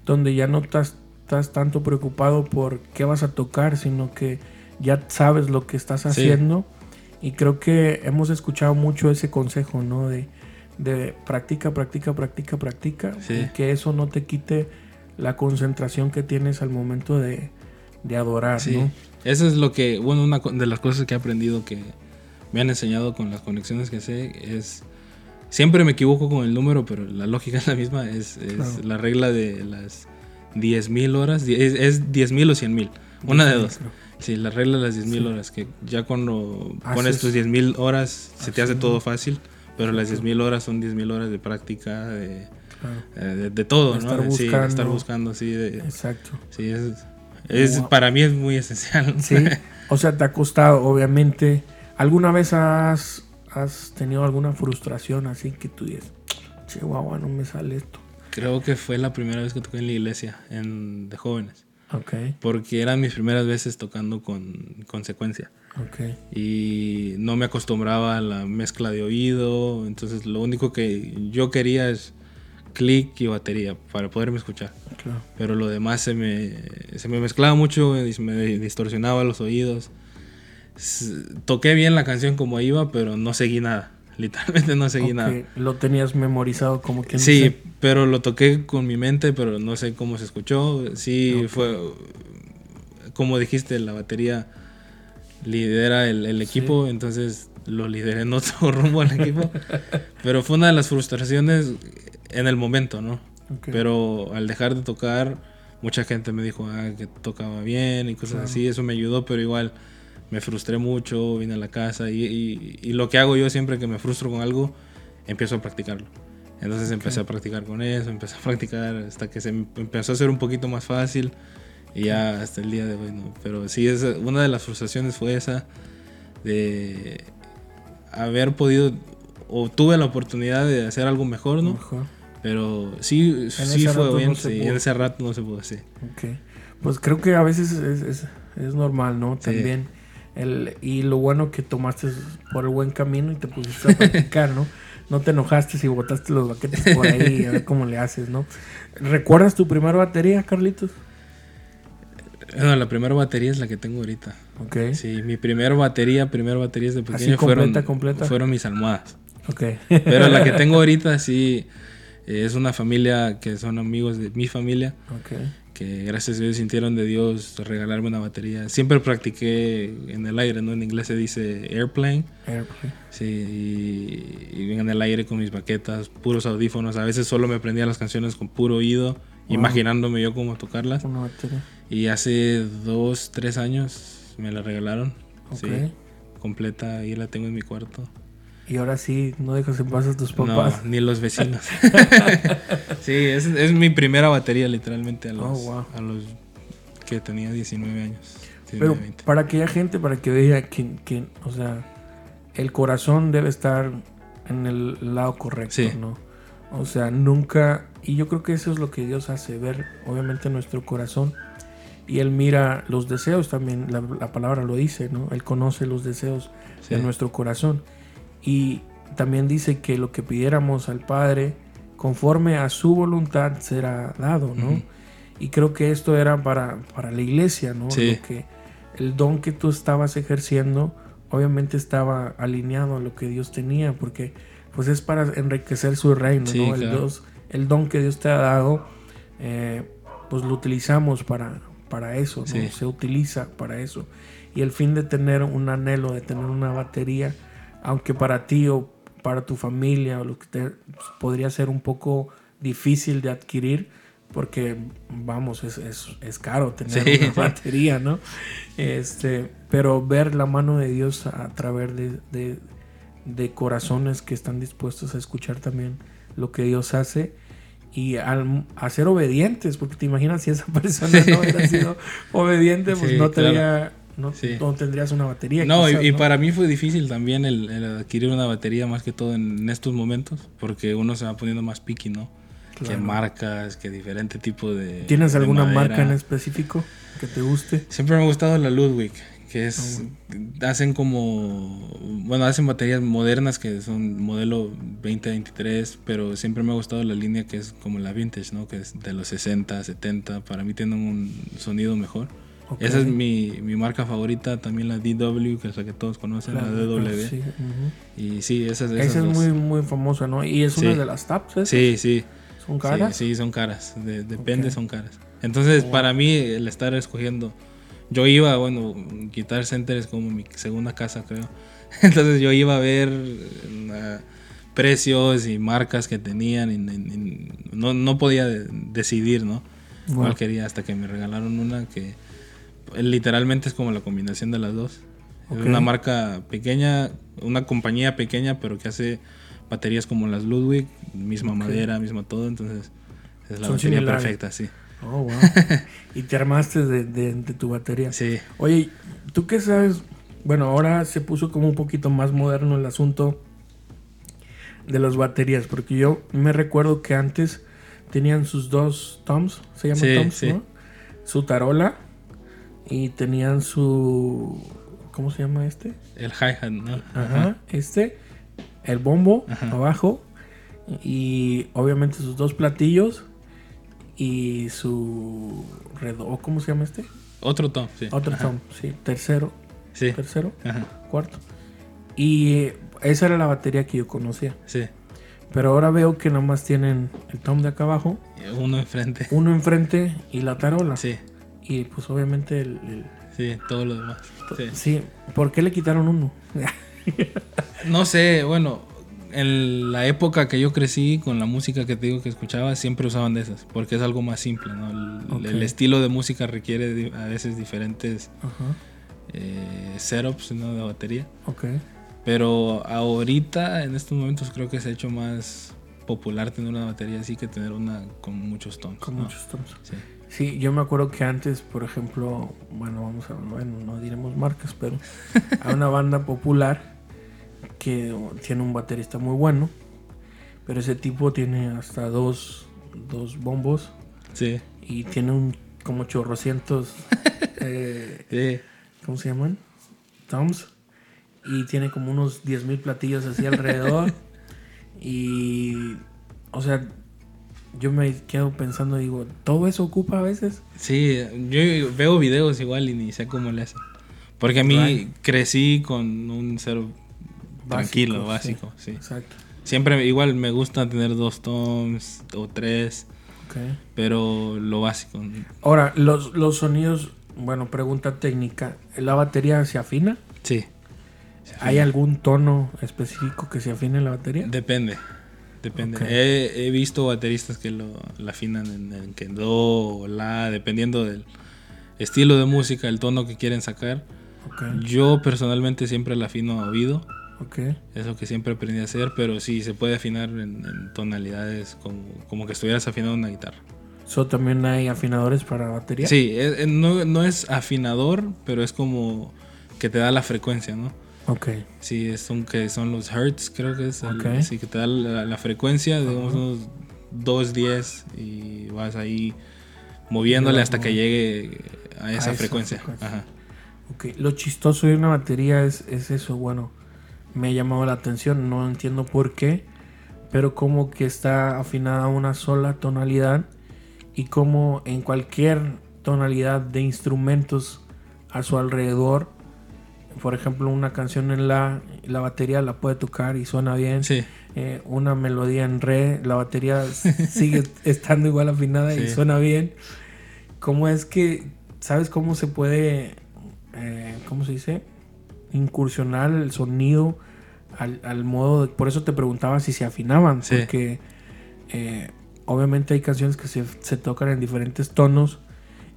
donde ya no estás, estás tanto preocupado por qué vas a tocar, sino que ya sabes lo que estás haciendo. Y creo que hemos escuchado mucho ese consejo, ¿no? De, de practica, practica, practica, practica. Y que eso no te quite la concentración que tienes al momento de, de adorar, ¿no? Eso es lo que, bueno, una de las cosas que he aprendido que me han enseñado con las conexiones que sé es... Siempre me equivoco con el número, pero la lógica *laughs* es la misma. Es, la regla de las 10.000 horas. Es, es 10.000 o 100.000. Una de dos. Sí, la regla de las 10.000 horas, que ya cuando pones tus 10.000 horas se te hace todo fácil, pero las 10.000 horas son 10.000 horas de práctica, de, eh, de, todo, ¿no? Estar buscando. Sí, estar buscando, sí. Exacto. Sí, es, es para mí es muy esencial. *laughs* Sí, o sea, te ha costado, obviamente. ¿Alguna vez has, has tenido alguna frustración así que tú dices, chihuahua, no me sale esto? Creo que fue la primera vez que toqué en la iglesia, en, de jóvenes. Okay. Porque eran mis primeras veces tocando con, consecuencia Okay. Y no me acostumbraba a la mezcla de oído. Entonces lo único que yo quería es clic y batería para poderme escuchar. Claro. Pero lo demás se me, se me mezclaba mucho, me distorsionaba los oídos. Toqué bien la canción como iba, pero no seguí nada. Literalmente no seguí nada. Lo tenías memorizado como que... Sí, pero lo toqué con mi mente, pero no sé cómo se escuchó. Sí, fue... Como dijiste, la batería lidera el, equipo, entonces lo lideré en otro *laughs* rumbo al equipo. pero fue una de las frustraciones en el momento, ¿no? Pero al dejar de tocar, mucha gente me dijo ah, que tocaba bien y cosas así. Eso me ayudó, pero igual me frustré mucho, vine a la casa y, y, lo que hago yo siempre que me frustro con algo, empiezo a practicarlo. Entonces empecé a practicar con eso, empecé a practicar hasta que se empezó a hacer un poquito más fácil y ya hasta el día de hoy, ¿no? Pero sí, es, una de las frustraciones fue esa de haber podido o tuve la oportunidad de hacer algo mejor, ¿no? Pero sí, sí fue bien, sí, en ese rato no se pudo hacer. Ok. Pues creo que a veces es, es, es normal, ¿no? También y lo bueno que tomaste por el buen camino y te pusiste a practicar, ¿no? No te enojaste si botaste los baquetes por ahí a ver cómo le haces, ¿no? ¿Recuerdas tu primera batería, Carlitos? No, la primera batería es la que tengo ahorita. Ok. Sí, mi primera batería, primera batería de pequeño fueron, fueron mis almohadas. Ok. Pero la que *laughs* tengo ahorita sí es una familia que son amigos de mi familia. Ok que gracias a Dios sintieron de Dios regalarme una batería. Siempre practiqué en el aire, ¿no? En inglés se dice airplane. Airplane. Sí, y, en el aire con mis baquetas, puros audífonos. A veces solo me aprendía las canciones con puro oído, imaginándome yo cómo tocarlas. Una batería. Y hace dos, tres años me la regalaron. Sí, completa, ahí la tengo en mi cuarto. Y ahora sí, no dejas en paz a tus papás. No, ni los vecinos. *laughs* *laughs* sí, es, es, mi primera batería literalmente a los, oh, a los que tenía 19 años. Pero para aquella gente, para que vea que, que, o sea, el corazón debe estar en el lado correcto, ¿no? O sea, nunca, y yo creo que eso es lo que Dios hace, ver obviamente nuestro corazón. Y Él mira los deseos también, la, palabra lo dice, ¿no? Él conoce los deseos de nuestro corazón. Y también dice que lo que pidiéramos al Padre, conforme a su voluntad, será dado, ¿no? Y creo que esto era para, para la iglesia, ¿no? que el don que tú estabas ejerciendo, obviamente estaba alineado a lo que Dios tenía, porque pues es para enriquecer su reino, ¿no? El, Dios, el don que Dios te ha dado, eh, pues lo utilizamos para, para eso, ¿no? Se utiliza para eso. Y el fin de tener un anhelo, de tener una batería, aunque para ti o para tu familia o lo que te, podría ser un poco difícil de adquirir, porque vamos, es, es, caro tener una *laughs* batería, ¿no? Este, pero ver la mano de Dios a, través de, de, corazones que están dispuestos a escuchar también lo que Dios hace y al, a ser obedientes, porque te imaginas si esa *laughs* persona no hubiera sido obediente, pues no, tendría, no, tendrías una batería. No, y, para mí fue difícil también el, adquirir una batería más que todo en, estos momentos, porque uno se va poniendo más picky, ¿no? Que marcas, que diferente tipo de... ¿Tienes alguna marca en específico que te guste? Siempre me ha gustado la Ludwig que es ah, hacen como bueno hacen baterías modernas que son modelo 2023 pero siempre me ha gustado la línea que es como la vintage no que es de los 60 70 para mí tienen un sonido mejor esa es mi, mi, marca favorita también la DW que es la que todos conocen la, DW y sí esa, esa es muy muy famosa no y es una de las taps sí sí. Son caras sí, son caras. Depende son caras. Entonces oh, para mí el estar escogiendo yo iba, bueno, Guitar Center es como mi segunda casa, creo. *laughs* Entonces yo iba a ver eh, precios y marcas que tenían y, no, no, podía decidir, ¿no? Cuál quería hasta que me regalaron una que literalmente es como la combinación de las dos. Es una marca pequeña, una compañía pequeña, pero que hace baterías como las Ludwig, misma madera, misma todo, entonces es la batería perfecta, sí. Oh, wow. *laughs* y te armaste de, tu batería. Sí. Oye, ¿tú qué sabes? Bueno, ahora se puso como un poquito más moderno el asunto de las baterías, porque yo me recuerdo que antes tenían sus dos toms, se llama toms, ¿no? Su tarola y tenían su ¿cómo se llama este? El hi-hat, ¿no? Ajá, este, el bombo abajo y obviamente sus dos platillos y su ¿cómo se llama este? Otro tom, sí. Otro tom, sí. Tercero. Sí. Tercero. Cuarto. Y esa era la batería que yo conocía. Sí. Pero ahora veo que nomás tienen el tom de acá abajo. Uno enfrente. Uno enfrente y la tarola. Sí. Y pues obviamente el... sí, todo lo demás. Sí. sí. ¿Por qué le quitaron uno? *laughs* no sé, bueno, en la época que yo crecí con la música que te digo que escuchaba, siempre usaban de esas, porque es algo más simple, ¿no? El, estilo de música requiere a veces diferentes eh, setups ¿no? de batería. Okay. Pero ahorita, en estos momentos, creo que se ha hecho más popular tener una batería así que tener una con muchos tonos. Con muchos tonos. Sí. Sí. yo me acuerdo que antes, por ejemplo, bueno, vamos a, bueno, no diremos marcas, pero *laughs* a una banda popular que tiene un baterista muy bueno. Pero ese tipo tiene hasta dos, dos bombos. Sí. Y tiene un como chorrocientos. *laughs* eh, ¿Cómo se llaman? Toms. Y tiene como unos 10.000 platillos así alrededor. *laughs* y. O sea, yo me quedo pensando, digo, ¿todo eso ocupa a veces? Sí, yo veo videos igual y ni sé cómo le hacen. Porque a mí crecí con un cero tranquilo, básico, sí. Exacto. Siempre igual me gusta tener dos toms o tres. Pero lo básico. Ahora, los, los sonidos, bueno, pregunta técnica. ¿La batería se afina? Sí. ¿Hay algún tono específico que se afine en la batería? Depende. Depende. He, visto bateristas que lo, afinan en, en, en, do o la, dependiendo del estilo de música, el tono que quieren sacar. Yo personalmente siempre la afino a oído. Okay. Es lo que siempre aprendí a hacer, pero sí se puede afinar en, tonalidades como, como, que estuvieras afinando una guitarra. ¿So también hay afinadores para batería? Sí, no, no, es afinador, pero es como que te da la frecuencia, ¿no? Ok. Sí, son, que son los hertz, creo que es. Okay. sí, que te da la, frecuencia, digamos unos 210 y vas ahí moviéndole hasta que llegue a esa, frecuencia. Ajá. Okay. Lo chistoso de una batería es, es eso, bueno me ha llamado la atención, no entiendo por qué, pero como que está afinada a una sola tonalidad y como en cualquier tonalidad de instrumentos a su alrededor, por ejemplo una canción en la, la batería la puede tocar y suena bien, eh, una melodía en re, la batería *laughs* sigue estando igual afinada y suena bien. ¿Cómo es que, sabes cómo se puede, eh, cómo se dice? incursionar el sonido al, modo. por eso te preguntaba si se afinaban, porque eh, obviamente hay canciones que se, tocan en diferentes tonos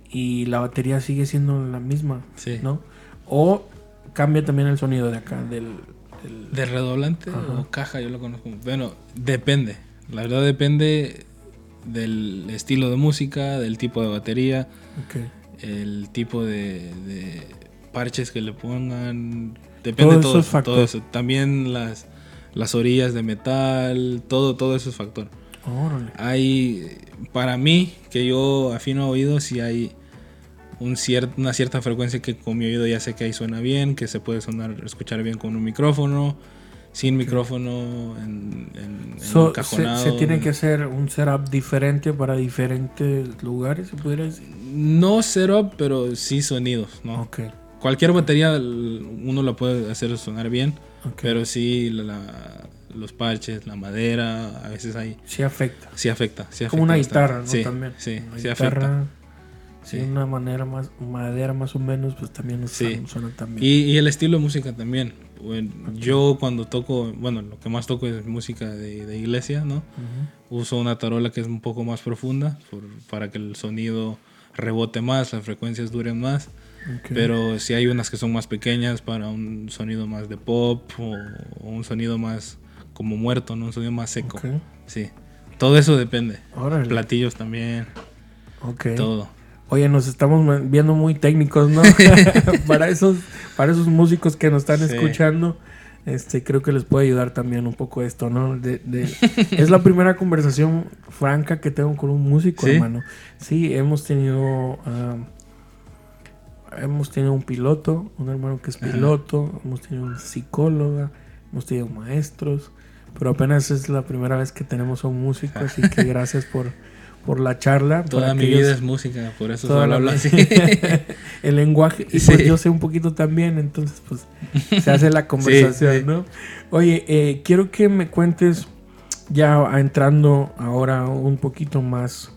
y la batería sigue siendo la misma, ¿no? O cambia también el sonido de acá, del. ¿De redoblante o caja? Yo lo conozco. Bueno, depende. La verdad depende del estilo de música, del tipo de batería, el tipo de, parches que le pongan. Depende de todo, eso, todo eso. También las, las orillas de metal, todo, todo eso es factor. Hay, para mí, que yo afino oído, si hay un una cierta frecuencia que con mi oído ya sé que ahí suena bien, que se puede sonar, escuchar bien con un micrófono, sin micrófono, en, en, se, tiene que hacer un setup diferente para diferentes lugares, se pudiera decir? No setup, pero sí sonidos, ¿no? Cualquier batería uno la puede hacer sonar bien, pero sí los parches, la madera, a veces hay... Sí afecta. Sí afecta. Sí Como una guitarra, ¿no? Sí, también. Sí, sí afecta. Sí. una manera más, madera más o menos, pues también sí. suena, también. Y, el estilo de música también. Yo cuando toco, bueno, lo que más toco es música de, iglesia, ¿no? Uso una tarola que es un poco más profunda para que el sonido rebote más, las frecuencias duren más. Pero si hay unas que son más pequeñas para un sonido más de pop o, un sonido más como muerto, ¿no? Un sonido más seco. Sí. Todo eso depende. Platillos también. Todo. Oye, nos estamos viendo muy técnicos, ¿no? *laughs* *laughs* para esos para esos músicos que nos están escuchando, este creo que les puede ayudar también un poco esto, ¿no? De, es la primera conversación franca que tengo con un músico, hermano. Sí, hemos tenido ah, hemos tenido un piloto, un hermano que es piloto, hemos tenido un psicóloga, hemos tenido maestros, pero apenas es la primera vez que tenemos a un músico, así que gracias por por la charla. Toda mi vida es música, por eso solo hablo así. *laughs* el lenguaje, y pues yo sé un poquito también, entonces pues se hace la *laughs* conversación, ¿no? Oye, eh, quiero que me cuentes, ya entrando ahora un poquito más,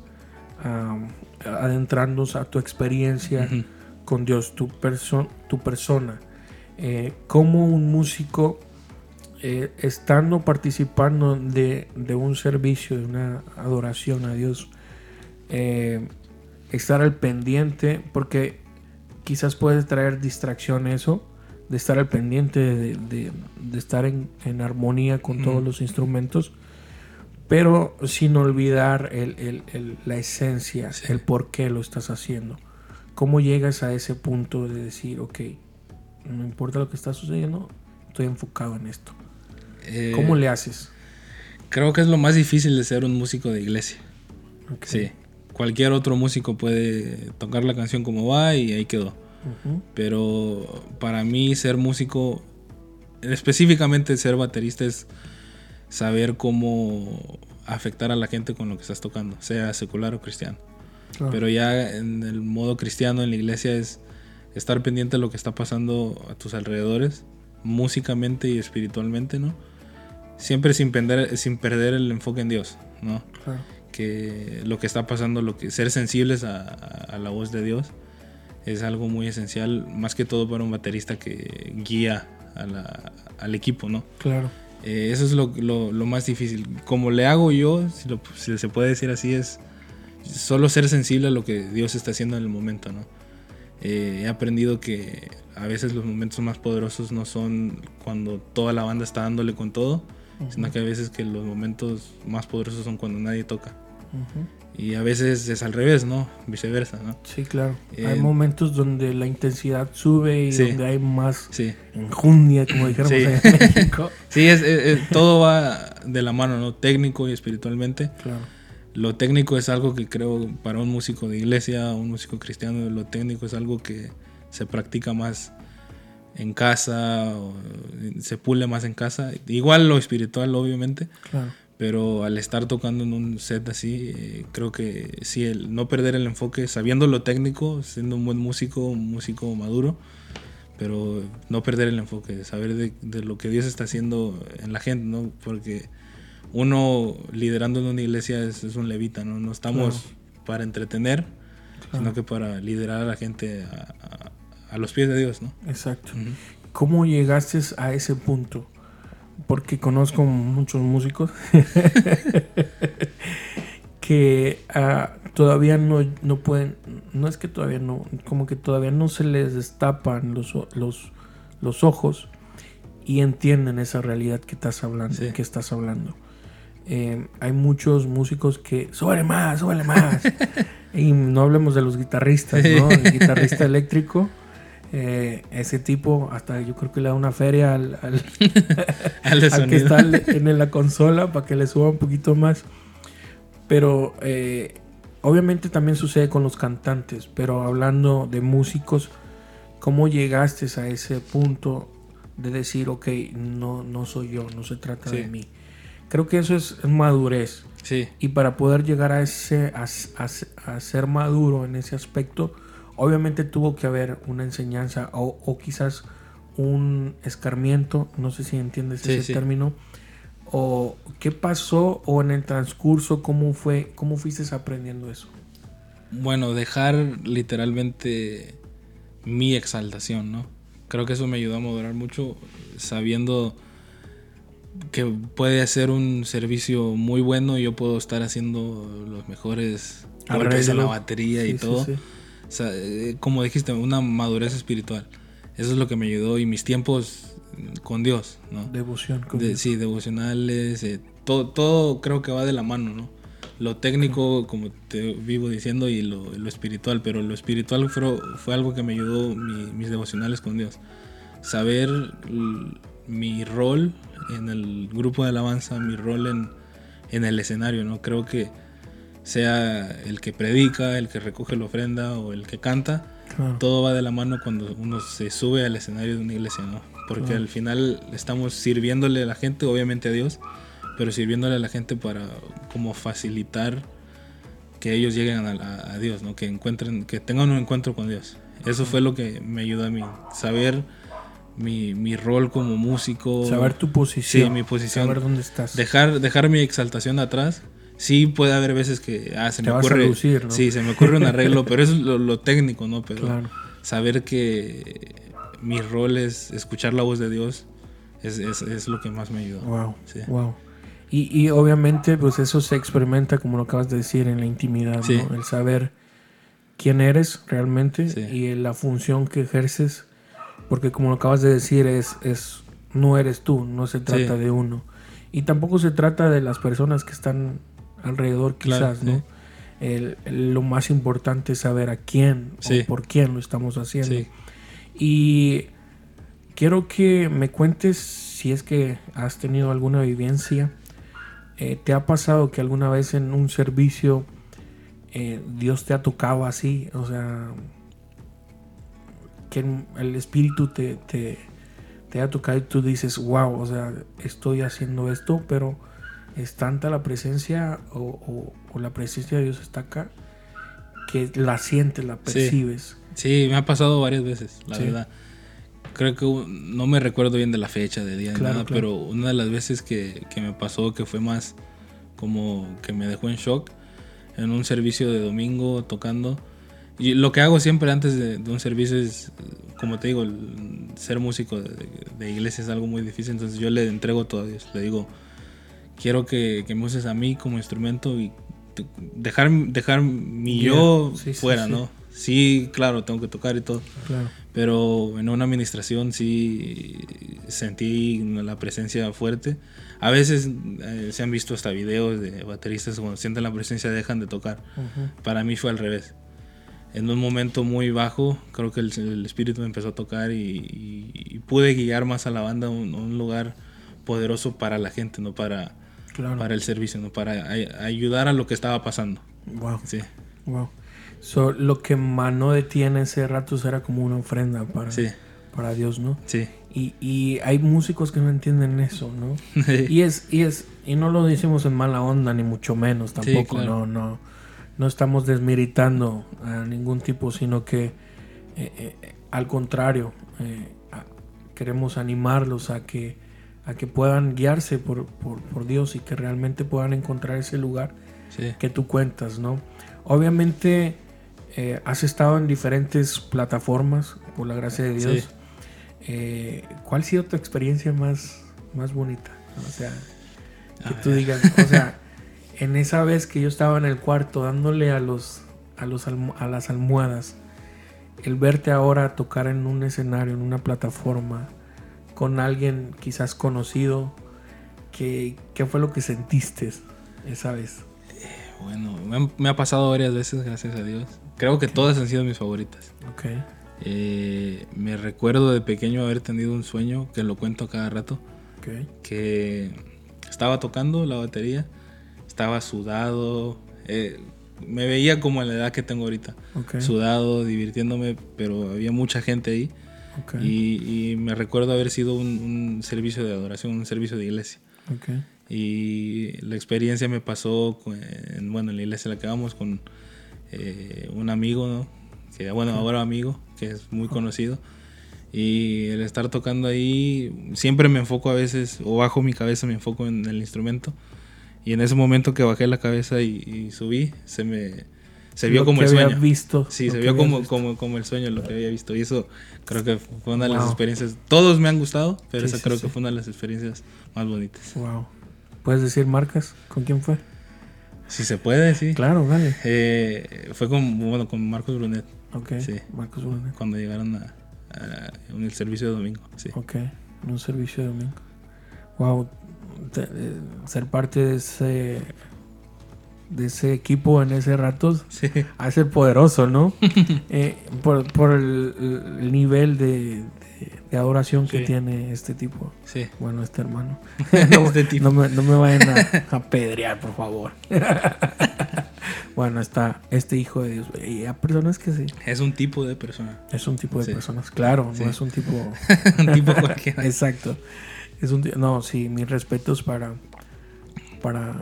adentrándonos a tu experiencia con Dios, tu, tu persona, eh, como un músico... Eh, estando participando de, de, un servicio, de una adoración a Dios, eh, estar al pendiente, porque quizás puede traer distracción eso, de estar al pendiente, de, estar en, armonía con todos los instrumentos, pero sin olvidar la esencia, el por qué lo estás haciendo. ¿Cómo llegas a ese punto de decir, ok, no importa lo que está sucediendo, estoy enfocado en esto? Eh, ¿Cómo le haces? Creo que es lo más difícil de ser un músico de iglesia. Sí cualquier otro músico puede tocar la canción como va y ahí quedó. Pero para mí ser músico, específicamente ser baterista es saber cómo afectar a la gente con lo que estás tocando, sea secular o cristiano. Pero ya en el modo cristiano en la iglesia es estar pendiente de lo que está pasando a tus alrededores, músicamente y espiritualmente, ¿no? Siempre sin perder, sin perder el enfoque en Dios, ¿no? Claro que lo que está pasando, lo que ser sensibles a, la voz de Dios es algo muy esencial, más que todo para un baterista que guía al equipo, ¿no? Claro. Eh, eso es lo, más difícil. Como le hago yo, si, se puede decir así, es solo ser sensible a lo que Dios está haciendo en el momento, ¿no? Eh, he aprendido que a veces los momentos más poderosos no son cuando toda la banda está dándole con todo, sino que a veces que los momentos más poderosos son cuando nadie toca. Y a veces es al revés, ¿no? Viceversa, ¿no? Sí, claro. hay eh, momentos donde la intensidad sube y donde hay más enjundia, como dijéramos en *laughs* México. Sí, es, todo va de la mano, ¿no? Técnico y espiritualmente. Claro. Lo técnico es algo que creo para un músico de iglesia, un músico cristiano, lo técnico es algo que se practica más en casa, se pule más en casa. Igual lo espiritual, obviamente. Claro pero al estar tocando en un set así, eh, creo que sí, el no perder el enfoque, sabiendo lo técnico, siendo un buen músico, un músico maduro, pero no perder el enfoque, saber de, lo que Dios está haciendo en la gente, ¿no? Porque uno liderando en una iglesia es, un levita, ¿no? No estamos para entretener, sino que para liderar a la gente a, los pies de Dios, ¿no? Exacto. ¿Cómo llegaste a ese punto? Porque conozco muchos músicos *laughs* que ah, todavía no, no, pueden, no es que todavía no, como que todavía no se les destapan los, los, los ojos y entienden esa realidad que estás hablando, que estás hablando. eh, hay muchos músicos que suele más, suele más. *laughs* y no hablemos de los guitarristas, ¿no? El guitarrista *laughs* eléctrico. Eh, ese tipo, hasta yo creo que le da una feria al, al, *laughs* que está en la consola para que le suba un poquito más. Pero eh, obviamente también sucede con los cantantes. Pero hablando de músicos, ¿cómo llegaste a ese punto de decir, ok, no, no soy yo, no se trata de mí? Creo que eso es madurez. Sí. Y para poder llegar a, ese, a, ser maduro en ese aspecto, obviamente tuvo que haber una enseñanza o, quizás un escarmiento, no sé si entiendes ese término, o qué pasó o en el transcurso, cómo fue, cómo fuiste aprendiendo eso. Bueno, dejar literalmente mi exaltación, ¿no? Creo que eso me ayudó a moderar mucho, sabiendo que puede hacer un servicio muy bueno y yo puedo estar haciendo los mejores golpes en la batería y todo. Sea, eh, como dijiste, una madurez espiritual. Eso es lo que me ayudó y mis tiempos con Dios, ¿no? Devoción. Con Sí, devocionales, eh, todo, todo creo que va de la mano, ¿no? Lo técnico, como te vivo diciendo, y lo, lo espiritual, pero lo espiritual fue, fue algo que me ayudó mis devocionales con Dios. Saber mi rol en el grupo de alabanza, mi rol en, en el escenario, ¿no? Creo que sea el que predica, el que recoge la ofrenda o el que canta, todo va de la mano cuando uno se sube al escenario de una iglesia, ¿no? Porque al final estamos sirviéndole a la gente, obviamente a Dios, pero sirviéndole a la gente para como facilitar que ellos lleguen a, a Dios, ¿no? Que encuentren, que tengan un encuentro con Dios. Eso fue lo que me ayudó a mí, saber mi, mi, rol como músico. Saber tu posición. Sí, mi posición. Saber dónde estás. Dejar, dejar mi exaltación atrás. Sí puede haber veces que ah, se me ocurre. ¿no? Sí, se me ocurre un arreglo, *laughs* pero eso es lo, técnico, ¿no? Pero saber que mi rol es escuchar la voz de Dios es, es, es lo que más me ayuda. Wow. Wow. Y, y, obviamente, pues eso se experimenta, como lo acabas de decir, en la intimidad, ¿no? El saber quién eres realmente y la función que ejerces porque como lo acabas de decir, es, es no eres tú, no se trata de uno. Y tampoco se trata de las personas que están alrededor quizás, ¿no? lo más importante es saber a quién o por quién lo estamos haciendo. Y quiero que me cuentes si es que has tenido alguna vivencia. Eh, ¿Te ha pasado que alguna vez en un servicio eh, Dios te ha tocado así? O sea, que el espíritu te, te, te ha tocado y tú dices, wow, o sea, estoy haciendo esto, pero es tanta la presencia o, la presencia de Dios está acá que la sientes, la percibes. Sí, me ha pasado varias veces, la verdad. Creo que no me recuerdo bien de la fecha, de día, nada, pero una de las veces que, que me pasó que fue más como que me dejó en shock en un servicio de domingo tocando y lo que hago siempre antes de, un servicio es, como te digo, ser músico de, iglesia es algo muy difícil, entonces yo le entrego todo a Dios. Le digo, quiero que, me uses a mí como instrumento y dejar, dejar mi yo fuera, ¿no? Sí, claro, tengo que tocar y todo. Pero en una administración sí sentí la presencia fuerte. A veces eh, se han visto hasta videos de bateristas cuando sienten la presencia dejan de tocar. Para mí fue al revés en un momento muy bajo, creo que el, espíritu me empezó a tocar y, pude guiar más a la banda a un, lugar poderoso para la gente, no para, para el servicio, no para ayudar a lo que estaba pasando. Wow. Sí. Wow. lo que manó de ti en ese rato era como una ofrenda para, para Dios, ¿no? Sí. Y, y, hay músicos que no entienden eso, ¿no? *laughs* y es, y es, y no lo decimos en mala onda, ni mucho menos tampoco, no, no no estamos desmeritando a ningún tipo, sino que eh, eh, al contrario, eh, queremos animarlos a que, a que puedan guiarse por, Dios y que realmente puedan encontrar ese lugar que tú cuentas, ¿no? Obviamente has estado en diferentes plataformas, por la gracia de Dios. ¿Cuál ha sido tu experiencia más, más bonita? O sea, que tú digas, o sea, *laughs* en esa vez que yo estaba en el cuarto dándole a los a los a las almohadas el verte ahora tocar en un escenario en una plataforma con alguien quizás conocido ¿Qué, ¿Qué, fue lo que sentiste esa vez? bueno, me, ha pasado varias veces, gracias a Dios. Creo que todas han sido mis favoritas. Ok. Eh, me recuerdo de pequeño haber tenido un sueño, que lo cuento cada rato, okay. que estaba tocando la batería, estaba sudado, eh, me veía como en la edad que tengo ahorita, sudado, divirtiéndome, pero había mucha gente ahí. Y, me recuerdo haber sido un, servicio de adoración, un servicio de iglesia. Y la experiencia me pasó, en, bueno, en la iglesia la que vamos con eh, un amigo, ¿no? que bueno, ahora amigo, que es muy conocido. Y el estar tocando ahí, siempre me enfoco a veces, o bajo mi cabeza, me enfoco en el instrumento. Y en ese momento que bajé la cabeza y, subí, se me se vio como el sueño. Visto, sí, se vio como, como, como, el sueño, lo que había visto. Y eso creo que fue una de las experiencias. Todos me han gustado, pero esa creo que fue una de las experiencias más bonitas. Wow. ¿Puedes decir marcas? ¿Con quién fue? Si se puede, sí. Claro, vale. Eh, fue con, bueno, con Marcos Brunet. Ok. Sí. Marcos Brunet. Cuando llegaron a, en el servicio de domingo. Sí. Ok, en un servicio de domingo. Wow, eh, ser parte de ese de ese equipo en ese rato sí. hace poderoso, ¿no? *laughs* Eh, por, por el, nivel de, de, adoración que tiene este tipo. Sí. Bueno, este hermano. *laughs* *laughs* no, este tipo. no, me, no, me, vayan a apedrear, por favor. bueno, está este hijo de Dios. Y a personas que sí. Es un tipo de persona. Es un tipo de personas, claro, no es un tipo. un tipo cualquiera. Exacto. Es un no, sí, mis respetos para para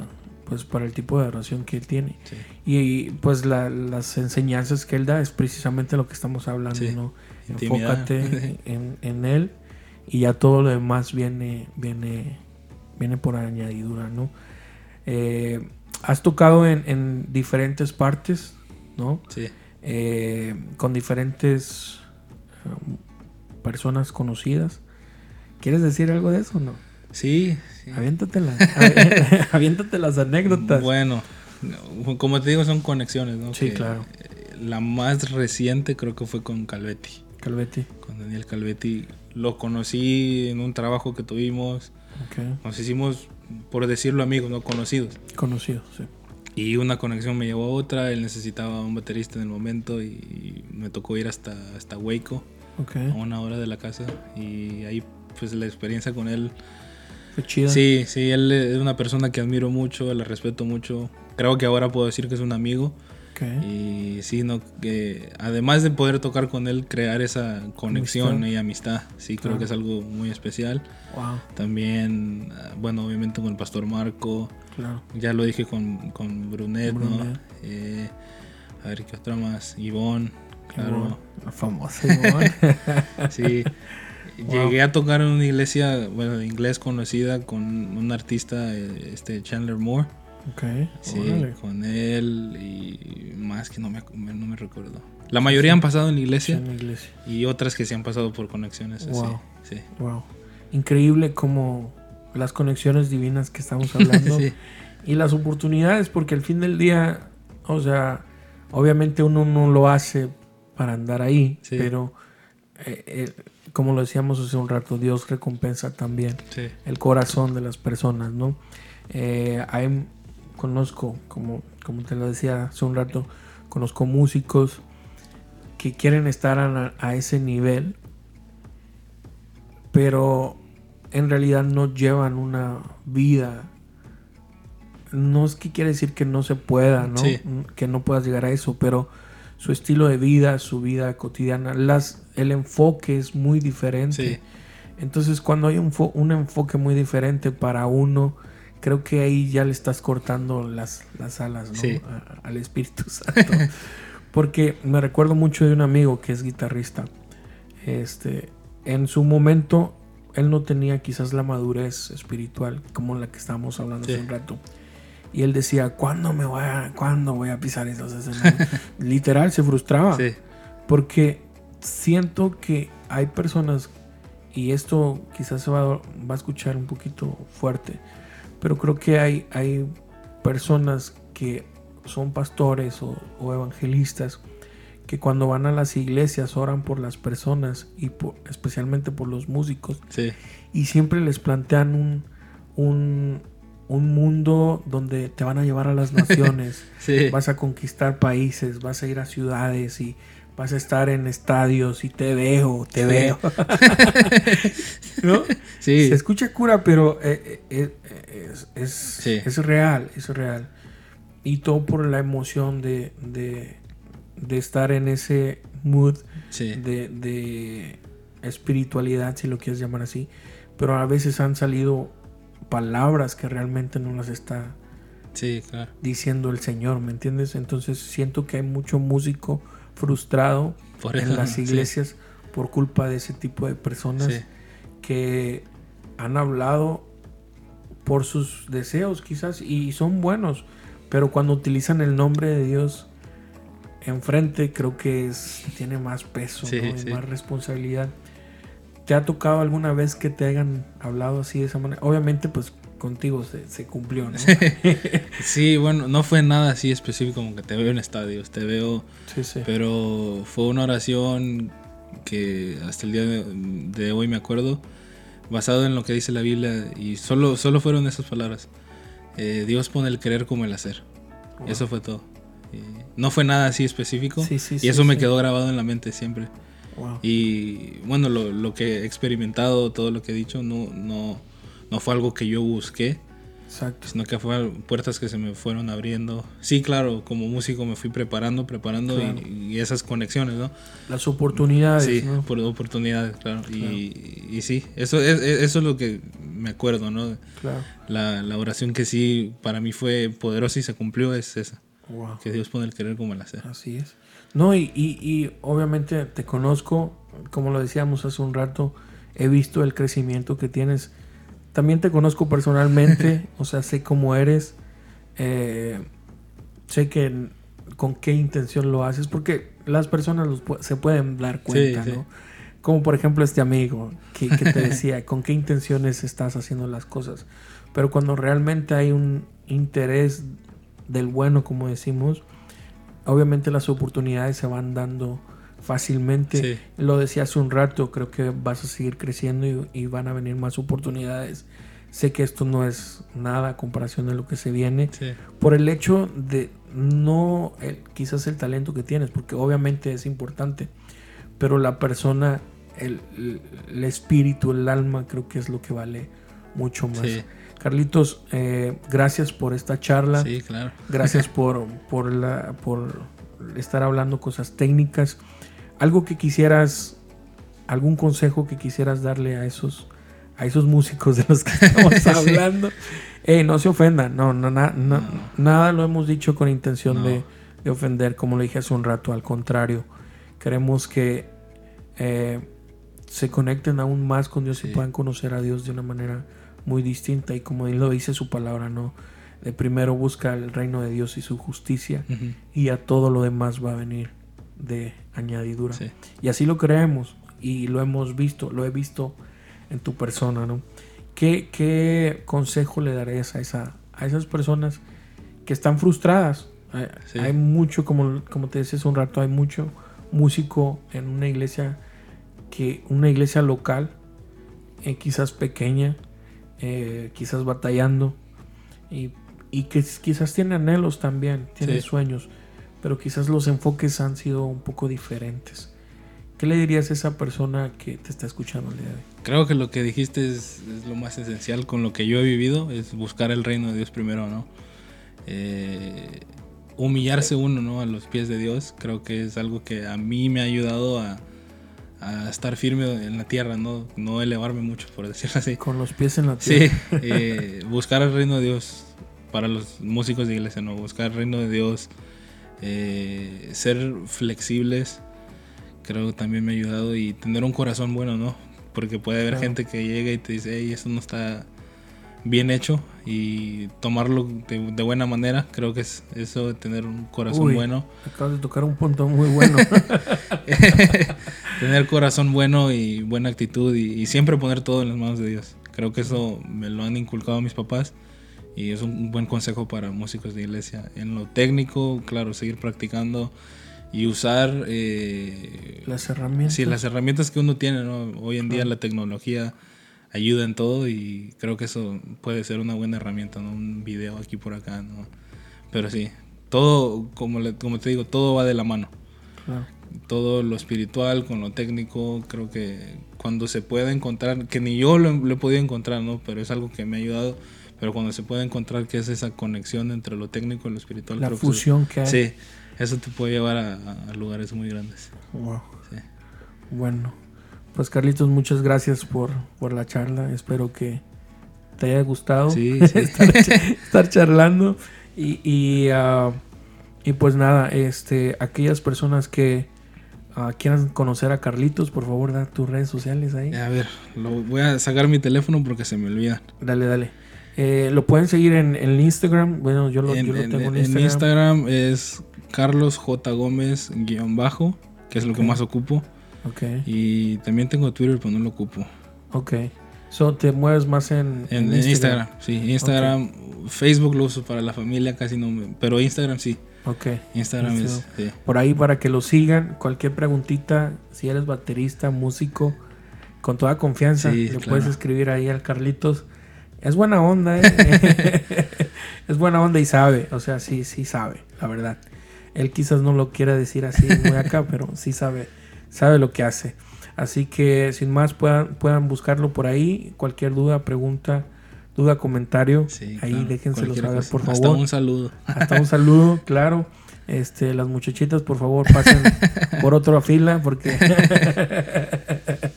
pues para el tipo de oración que él tiene. Y, pues las enseñanzas que él da es precisamente lo que estamos hablando, ¿no? Enfócate *laughs* en, él y ya todo lo demás viene viene viene por añadidura, ¿no? Eh, has tocado en, diferentes partes, ¿no? Sí. Eh, con diferentes um, personas conocidas. ¿Quieres decir algo de eso o no? Sí. Aviéntate, las *laughs* *laughs* anécdotas. Bueno, como te digo, son conexiones, ¿no? Sí, claro. La más reciente creo que fue con Calvetti. Calvetti. Con Daniel Calvetti. Lo conocí en un trabajo que tuvimos. Nos hicimos, por decirlo amigos, no conocidos. Conocidos, sí. Y una conexión me llevó a otra. Él necesitaba un baterista en el momento y me tocó ir hasta, hasta Waco. A una hora de la casa. Y ahí pues la experiencia con él fue chida. Sí, sí, él es una persona que admiro mucho, le respeto mucho. Creo que ahora puedo decir que es un amigo. Y sí, no, que además de poder tocar con él, crear esa conexión y amistad, sí, creo que es algo muy especial. Wow. También, bueno, obviamente con el pastor Marco. Claro. Ya lo dije con, con Brunet, ¿no? Eh, a ver qué otra más. Ivonne, claro. La famosa *laughs* Ivonne. sí. Llegué a tocar en una iglesia, bueno, de inglés conocida con un artista, este Chandler Moore. Ok. Sí, con él y más que no me, no me recuerdo. La mayoría han pasado en la iglesia, en la iglesia. y otras que se han pasado por conexiones wow. Sí. Wow. Increíble como las conexiones divinas que estamos *laughs* hablando sí. y las oportunidades, porque al fin del día, o sea, obviamente uno no lo hace para andar ahí, pero eh, eh, como lo decíamos hace un rato, Dios recompensa también el corazón de las personas, ¿no? Eh, hay, conozco, como, como te lo decía hace un rato, conozco músicos que quieren estar a, ese nivel, pero en realidad no llevan una vida. No es que quiere decir que no se pueda, ¿no? Que no puedas llegar a eso, pero su estilo de vida, su vida cotidiana, las, el enfoque es muy diferente. Entonces cuando hay un, un, enfoque muy diferente para uno, creo que ahí ya le estás cortando las, las alas al Espíritu *laughs* Santo. Porque me recuerdo mucho de un amigo que es guitarrista. Este, en su momento, él no tenía quizás la madurez espiritual como la que estábamos hablando hace un rato. Y él decía, ¿cuándo me voy a, ¿cuándo voy a pisar esos *laughs* escenarios? Literal, se frustraba. Porque siento que hay personas, y esto quizás se va, va, a escuchar un poquito fuerte, pero creo que hay, hay personas que son pastores o, evangelistas que cuando van a las iglesias oran por las personas y especialmente por los músicos sí. y siempre les plantean un, un, un mundo donde te van a llevar a las *laughs* naciones, vas a conquistar países, vas a ir a ciudades y vas a estar en estadios y te veo, te veo. *laughs* ¿No? Sí. Se escucha cura, pero eh, eh, eh, es, es, real, es real. Y todo por la emoción de, de, estar en ese mood de, de espiritualidad, si lo quieres llamar así. Pero a veces han salido palabras que realmente no las está diciendo el Señor, ¿me entiendes? Entonces siento que hay mucho músico frustrado en las iglesias por culpa de ese tipo de personas que han hablado por sus deseos quizás y son buenos, pero cuando utilizan el nombre de Dios enfrente creo que es, tiene más peso y más responsabilidad. ¿Te ha tocado alguna vez que te hayan hablado así de esa manera? Obviamente, pues contigo se, cumplió, ¿no? *laughs* sí, bueno, no fue nada así específico como que te veo en estadios, te veo... Sí, sí. Pero fue una oración que hasta el día de, hoy me acuerdo, basado en lo que dice la Biblia, y solo, solo fueron esas palabras. Eh, Dios pone el querer como el hacer. Eso fue todo. no fue nada así específico. y eso me quedó grabado en la mente siempre. Y bueno, lo, que he experimentado, todo lo que he dicho, no, no, no fue algo que yo busqué. Sino que fue puertas que se me fueron abriendo. Sí, claro, como músico me fui preparando, preparando y, esas conexiones, ¿no? Las oportunidades. Sí, por oportunidades, claro. Y, sí, eso es, eso es lo que me acuerdo, ¿no? Claro. La, la, oración que sí para mí fue poderosa y se cumplió es esa. Que Dios pone el querer como el hacer. Así es. No, y, y, obviamente te conozco, como lo decíamos hace un rato, he visto el crecimiento que tienes. También te conozco personalmente, *laughs* o sea, sé cómo eres, eh, sé que con qué intención lo haces, porque las personas se pueden dar cuenta, ¿no? Como por ejemplo este amigo que, que te decía, *laughs* con qué intenciones estás haciendo las cosas. Pero cuando realmente hay un interés del bueno, como decimos, obviamente las oportunidades se van dando fácilmente. Lo decía hace un rato, creo que vas a seguir creciendo y, van a venir más oportunidades. Sé que esto no es nada a comparación de lo que se viene. Por el hecho de no quizás el talento que tienes, porque obviamente es importante, pero la persona, el, el espíritu, el alma, creo que es lo que vale mucho más. Carlitos, eh, gracias por esta charla. Sí, claro. Gracias *laughs* por, por, la, por estar hablando cosas técnicas. Algo que quisieras, algún consejo que quisieras darle a esos, a esos músicos de los que estamos *laughs* *laughs* hablando. No se ofendan, no, no, nada lo hemos dicho con intención de, ofender, como le dije hace un rato, al contrario, queremos que eh, se conecten aún más con Dios y puedan conocer a Dios de una manera muy distinta y como él lo dice su palabra, ¿no? De primero busca el reino de Dios y su justicia y a todo lo demás va a venir de añadidura. Y así lo creemos y lo hemos visto, lo he visto en tu persona, ¿no? ¿Qué, qué consejo le darías a, esa, a esas personas que están frustradas? Hay, mucho, como, como te decía hace un rato, hay mucho músico en una iglesia que una iglesia local, eh, quizás pequeña, eh, quizás batallando y, que quizás tiene anhelos también, tiene sueños, pero quizás los enfoques han sido un poco diferentes. ¿Qué le dirías a esa persona que te está escuchando el día de hoy? Creo que lo que dijiste es, lo más esencial con lo que yo he vivido, es buscar el reino de Dios primero, ¿no? Eh, humillarse uno, ¿no? A los pies de Dios, creo que es algo que a mí me ha ayudado a, a estar firme en la tierra, no, no elevarme mucho, por decirlo así. Con los pies en la tierra. Sí, eh, buscar el reino de Dios para los músicos de iglesia, no, buscar el reino de Dios, eh, ser flexibles, creo que también me ha ayudado y tener un corazón bueno, ¿no? Porque puede haber gente que llega y te dice, hey, eso no está bien hecho y tomarlo de, buena manera. Creo que es eso de tener un corazón bueno. Acabas de tocar un punto muy bueno. *laughs* *laughs* tener corazón bueno y buena actitud y, siempre poner todo en las manos de Dios. Creo que eso me lo han inculcado mis papás y es un buen consejo para músicos de iglesia. En lo técnico, claro, seguir practicando y usar eh, las herramientas. Sí, las herramientas que uno tiene, Hoy en día la tecnología ayuda en todo y creo que eso puede ser una buena herramienta, ¿no? Un video aquí por acá, ¿no? Pero sí, todo, como, como te digo, todo va de la mano. Todo lo espiritual con lo técnico, creo que cuando se puede encontrar, que ni yo lo, he podido encontrar, ¿no? Pero es algo que me ha ayudado. Pero cuando se puede encontrar que es esa conexión entre lo técnico y lo espiritual. La fusión que, hay. Sí, eso te puede llevar a, lugares muy grandes. Wow. Bueno, pues Carlitos, muchas gracias por, por la charla. Espero que te haya gustado sí, *laughs* estar, charlando. Y, y, ah, y, pues nada, este, aquellas personas que uh, quieran conocer a Carlitos, por favor, da tus redes sociales ahí. A ver, lo, voy a sacar mi teléfono porque se me olvida. Dale, dale. Eh, lo pueden seguir en, el Instagram. Bueno, yo lo, tengo en, Instagram. En Instagram es Carlos J. Gómez guion bajo, que es lo que más ocupo. Okay. Y también tengo Twitter, pero no lo ocupo. Ok. So, ¿Te mueves más en, en, Instagram? Sí, Instagram. Facebook lo uso para la familia, casi no me, Pero Instagram sí. Ok. Instagram es. Por ahí para que lo sigan. Cualquier preguntita, si eres baterista, músico, con toda confianza, le puedes escribir ahí al Carlitos. Es buena onda, ¿eh? *laughs* es buena onda y sabe. O sea, sí, sí sabe, la verdad. Él quizás no lo quiera decir así muy acá, *laughs* pero sí sabe sabe lo que hace. Así que sin más puedan, puedan buscarlo por ahí. Cualquier duda, pregunta, duda, comentario, ahí déjenselo saber, por favor. Hasta un saludo. Hasta un saludo, *laughs* claro. Este, las muchachitas, por favor, pasen por otra fila porque *laughs*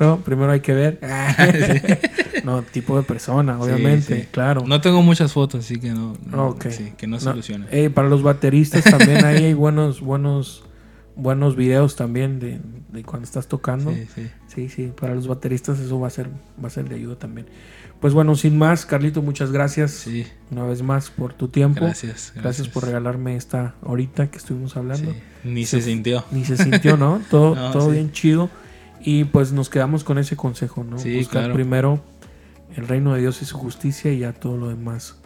no, primero hay que ver. *laughs* no, tipo de persona, obviamente, claro. No tengo muchas fotos, así que no, que no se para los bateristas también ahí hay buenos buenos buenos videos también de, cuando estás tocando. Sí, sí. Sí, sí, para los bateristas eso va a ser va a ser de ayuda también. Pues bueno, sin más, Carlito, muchas gracias sí. una vez más por tu tiempo. Gracias, gracias. por regalarme esta horita que estuvimos hablando. Ni se, sintió. Ni se sintió, ¿no? *laughs* Todo, todo bien chido. Y pues nos quedamos con ese consejo, ¿no? Buscar primero el reino de Dios y su justicia y ya todo lo demás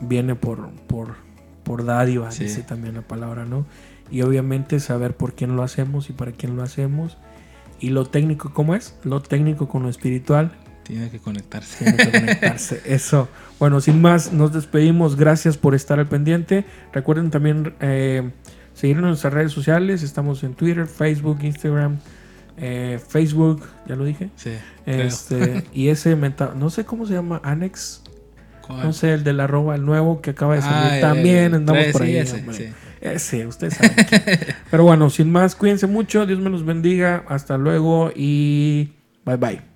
viene por, por, por dádiva, dice también la palabra, ¿no? y obviamente saber por quién lo hacemos y para quién lo hacemos. Y lo técnico, ¿cómo es? Lo técnico con lo espiritual. Tiene que conectarse. Tiene que conectarse, *laughs* eso. Bueno, sin más, nos despedimos. Gracias por estar al pendiente. Recuerden también eh, seguirnos en nuestras redes sociales. Estamos en Twitter, Facebook, Instagram. Eh, Facebook, ya lo dije. Sí. Este, y ese, no sé cómo se llama, Annex. No sé, el del arroba, el nuevo que acaba de salir. Ah, también andamos por ahí. sí. Ese, usted sabe. *laughs* Pero bueno, sin más, cuídense mucho. Dios me los bendiga. Hasta luego y bye bye.